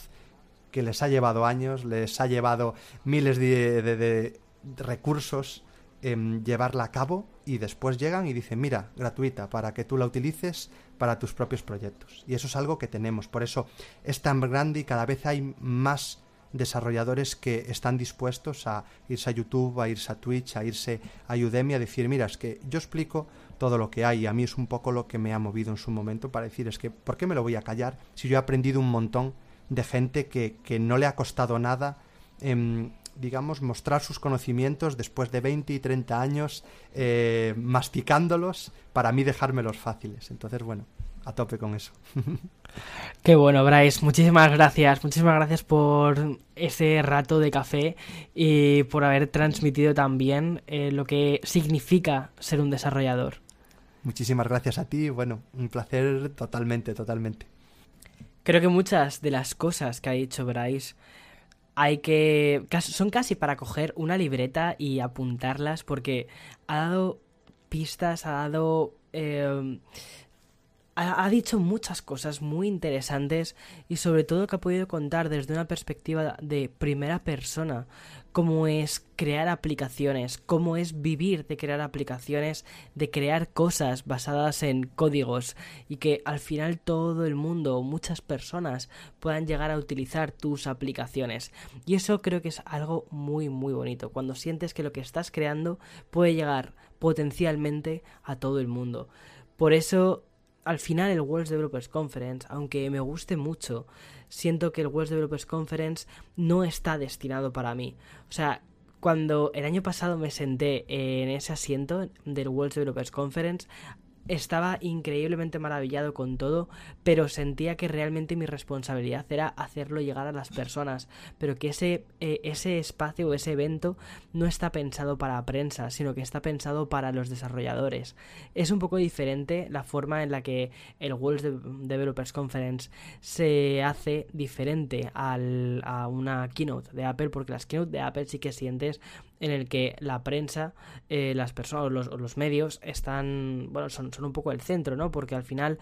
que les ha llevado años, les ha llevado miles de, recursos en llevarla a cabo y después llegan y dicen, mira, gratuita, para que tú la utilices para tus propios proyectos. Y eso es algo que tenemos. Por eso es tan grande y cada vez hay más desarrolladores que están dispuestos a irse a YouTube, a irse a Twitch, a irse a Udemy, a decir, mira, es que yo explico todo lo que hay. Y a mí es un poco lo que me ha movido en su momento para decir, es que, ¿por qué me lo voy a callar si yo he aprendido un montón de gente que, que no le ha costado nada, em, digamos, mostrar sus conocimientos después de 20 y 30 años eh, masticándolos para mí dejármelos fáciles? Entonces, bueno, a tope con eso. Qué bueno, Bryce. Muchísimas gracias. Muchísimas gracias por ese rato de café y por haber transmitido también eh, lo que significa ser un desarrollador. Muchísimas gracias a ti. Bueno, un placer totalmente, totalmente. Creo que muchas de las cosas que ha dicho Bryce hay que. son casi para coger una libreta y apuntarlas porque ha dado pistas, ha dado. Eh, ha, dicho muchas cosas muy interesantes y sobre todo que ha podido contar desde una perspectiva de primera persona cómo es crear aplicaciones, cómo es vivir de crear aplicaciones, de crear cosas basadas en códigos y que al final todo el mundo, muchas personas puedan llegar a utilizar tus aplicaciones. Y eso creo que es algo muy muy bonito, cuando sientes que lo que estás creando puede llegar potencialmente a todo el mundo. Por eso al final el World Developers Conference, aunque me guste mucho, siento que el World Developers Conference no está destinado para mí. O sea, cuando el año pasado me senté en ese asiento del World Developers Conference, estaba increíblemente maravillado con todo, pero sentía que realmente mi responsabilidad era hacerlo llegar a las personas, pero que ese, eh, ese espacio o ese evento no está pensado para prensa, sino que está pensado para los desarrolladores. Es un poco diferente la forma en la que el World Developers Conference se hace diferente al, a una keynote de Apple, porque las keynote de Apple sí que sientes en el que la prensa, eh, las personas, los, los medios están, bueno, son, son un poco el centro, ¿no? Porque al final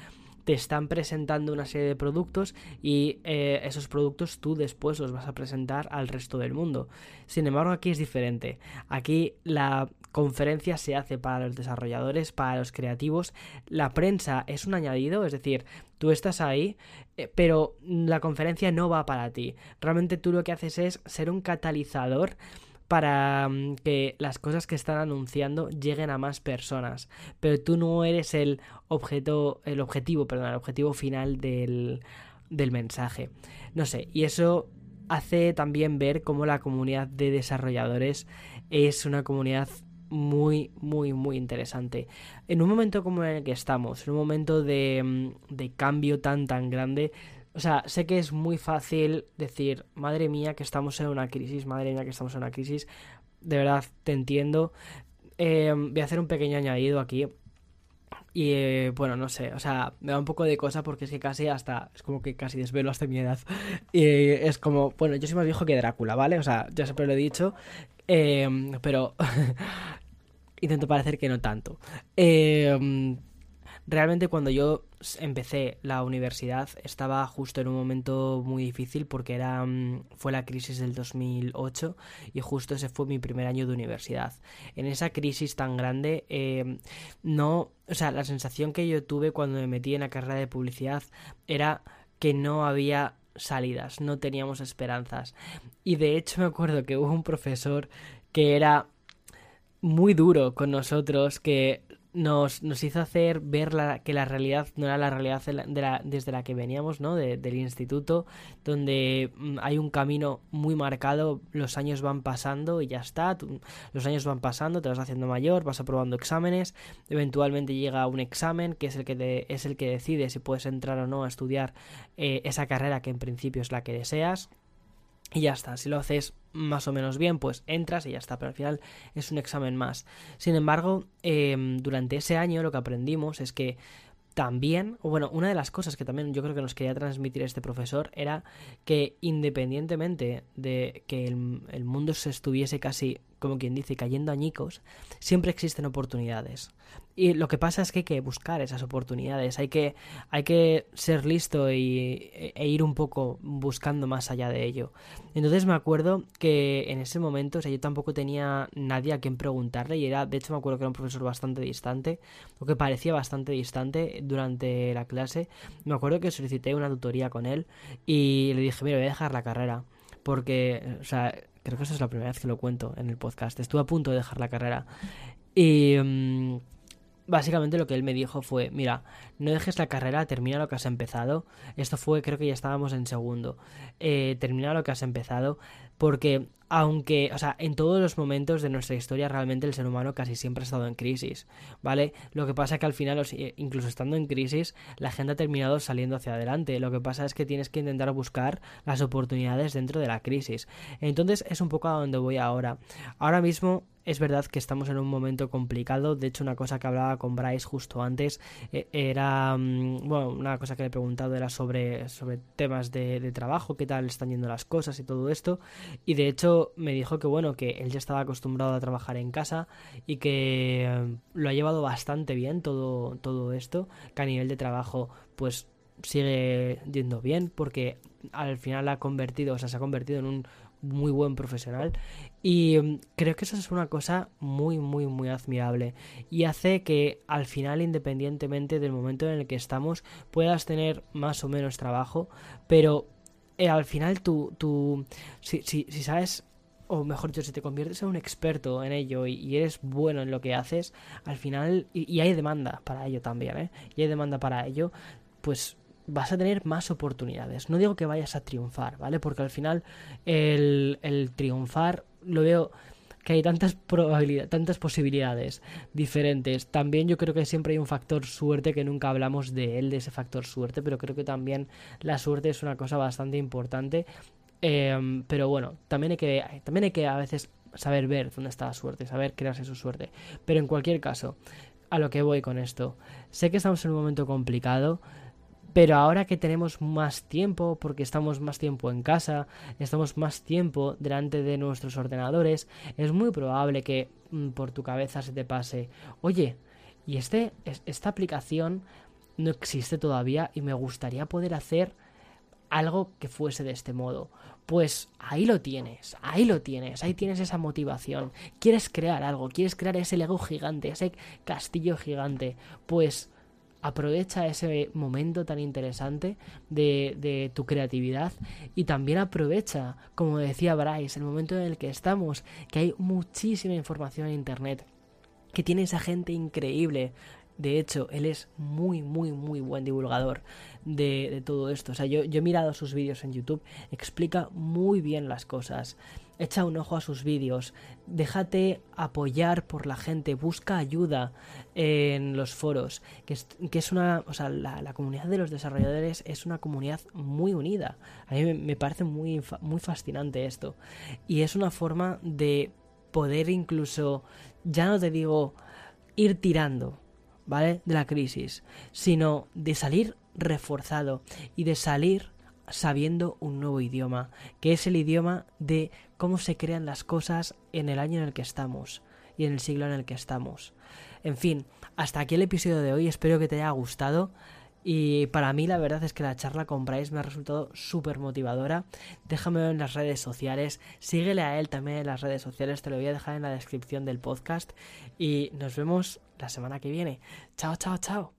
te están presentando una serie de productos y eh, esos productos tú después los vas a presentar al resto del mundo. Sin embargo, aquí es diferente. Aquí la conferencia se hace para los desarrolladores, para los creativos. La prensa es un añadido, es decir, tú estás ahí, eh, pero la conferencia no va para ti. Realmente tú lo que haces es ser un catalizador para mm, que las cosas que están anunciando lleguen a más personas. Pero tú no eres el objeto, el objetivo, perdón, el objetivo final del, del mensaje. No sé, y eso hace también ver cómo la comunidad de desarrolladores es una comunidad muy, muy, muy interesante. En un momento como en el que estamos, en un momento de, mm, de cambio tan, tan grande, o sea, sé que es muy fácil decir, madre mía, que estamos en una crisis, madre mía, que estamos en una crisis. De verdad, te entiendo. Eh, voy a hacer un pequeño añadido aquí. Y eh, bueno, no sé, o sea, me da un poco de cosa porque es que casi hasta, es como que casi desvelo hasta mi edad. Y es como, bueno, yo soy más viejo que Drácula, ¿vale? O sea, ya siempre lo he dicho, eh, pero intento parecer que no tanto. Realmente cuando yo empecé la universidad estaba justo en un momento muy difícil porque era mm, fue la crisis del 2008 y justo ese fue mi primer año de universidad. En esa crisis tan grande em, no, o sea, la sensación que yo tuve cuando me metí en la carrera de publicidad era que no había salidas, no teníamos esperanzas. Y de hecho me acuerdo que hubo un profesor que era muy duro con nosotros, que nos, nos hizo hacer ver la, que la realidad no era la realidad de la, desde la que veníamos, ¿no? del instituto, donde mm, hay un camino muy marcado, los años van pasando y ya está, los años van pasando, te vas haciendo mayor, vas aprobando exámenes, eventualmente llega un examen que es el que, es el que decide si puedes entrar o no a estudiar eh, esa carrera que en principio es la que deseas. Y ya está, si lo haces más o menos bien, pues entras y ya está, pero al final es un examen más. Sin embargo, em, durante ese año lo que aprendimos es que también, bueno, una de las cosas que también yo creo que nos quería transmitir este profesor era que independientemente de que el, el mundo se estuviese casi como quien dice, cayendo añicos, siempre existen oportunidades. Y lo que pasa es que hay que buscar esas oportunidades, hay que, hay que ser listo y, e ir un poco buscando más allá de ello. Entonces me acuerdo que en ese momento, o sea, yo tampoco tenía nadie a quien preguntarle y era, de hecho me acuerdo que era un profesor bastante distante, o que parecía bastante distante durante la clase. Me acuerdo que solicité una tutoría con él y le dije, mira, voy a dejar la carrera porque, o sea, creo que esa es la primera vez que lo cuento en el podcast. Estuve a punto de dejar la carrera. Y mm, básicamente lo que él me dijo fue, mira, no dejes la carrera, termina lo que has empezado. Esto fue, creo que ya estábamos en segundo. Eh, termina lo que has empezado porque aunque, o sea, en todos los momentos de nuestra historia realmente el ser humano casi siempre ha estado en crisis, ¿vale? Lo que pasa es que al final, incluso estando en crisis, la gente ha terminado saliendo hacia adelante. Lo que pasa es que tienes que intentar buscar las oportunidades dentro de la crisis. Entonces es un poco a donde voy ahora. Ahora mismo es verdad que estamos en un momento complicado. De hecho, una cosa que hablaba con Bryce justo antes eh, era. Mm, bueno, una cosa que le he preguntado era sobre, sobre temas de, trabajo, qué tal están yendo las cosas y todo esto. Y de hecho, me dijo que, bueno, que él ya estaba acostumbrado a trabajar en casa y que eh, lo ha llevado bastante bien todo, todo esto. Que a nivel de trabajo, pues sigue yendo bien porque al final ha convertido, o sea, se ha convertido en un muy buen profesional y mm, creo que eso es una cosa muy muy muy admirable y hace que al final independientemente del momento en el que estamos puedas tener más o menos trabajo pero eh, al final tú, tú si, si, si sabes o mejor dicho, si te conviertes en un experto en ello y, eres bueno en lo que haces, al final, y, y, hay demanda para ello también, ¿eh? Y hay demanda para ello, pues vas a tener más oportunidades. No digo que vayas a triunfar, ¿vale? Porque al final el, el triunfar lo veo que hay tantas probabilidades, tantas posibilidades diferentes. También yo creo que siempre hay un factor suerte que nunca hablamos de él, de ese factor suerte, pero creo que también la suerte es una cosa bastante importante. Em, pero bueno, también hay que también hay que a veces saber ver dónde está la suerte, saber crearse su suerte. Pero en cualquier caso, a lo que voy con esto, sé que estamos en un momento complicado Pero ahora que tenemos más tiempo, porque estamos más tiempo en casa, estamos más tiempo delante de nuestros ordenadores, es muy probable que mm, por tu cabeza se te pase, oye, y este, esta aplicación no existe todavía y me gustaría poder hacer algo que fuese de este modo. Pues ahí lo tienes, ahí lo tienes, ahí tienes esa motivación. Quieres crear algo, quieres crear ese Lego gigante, ese castillo gigante. Pues aprovecha ese momento tan interesante de, de, tu creatividad y también aprovecha, como decía Bryce, el momento en el que estamos, que hay muchísima información en Internet, que tiene esa gente increíble, de hecho, él es muy, muy, muy buen divulgador de, todo esto. O sea, yo, he mirado sus vídeos en YouTube, explica muy bien las cosas. Echa un ojo a sus vídeos, déjate apoyar por la gente, busca ayuda en los foros, que es, que es una, o sea, la, comunidad de los desarrolladores es una comunidad muy unida. A mí me, parece muy, muy fascinante esto. Y es una forma de poder incluso, ya no te digo ir tirando, ¿vale? De la crisis, sino de salir reforzado y de salir sabiendo un nuevo idioma, que es el idioma de cómo se crean las cosas en el año en el que estamos y en el siglo en el que estamos. En fin, hasta aquí el episodio de hoy, espero que te haya gustado. Y para mí la verdad es que la charla con Bryce me ha resultado súper motivadora. Déjamelo en las redes sociales. Síguele a él también en las redes sociales. Te lo voy a dejar en la descripción del podcast. Y nos vemos la semana que viene. Chao, chao, chao.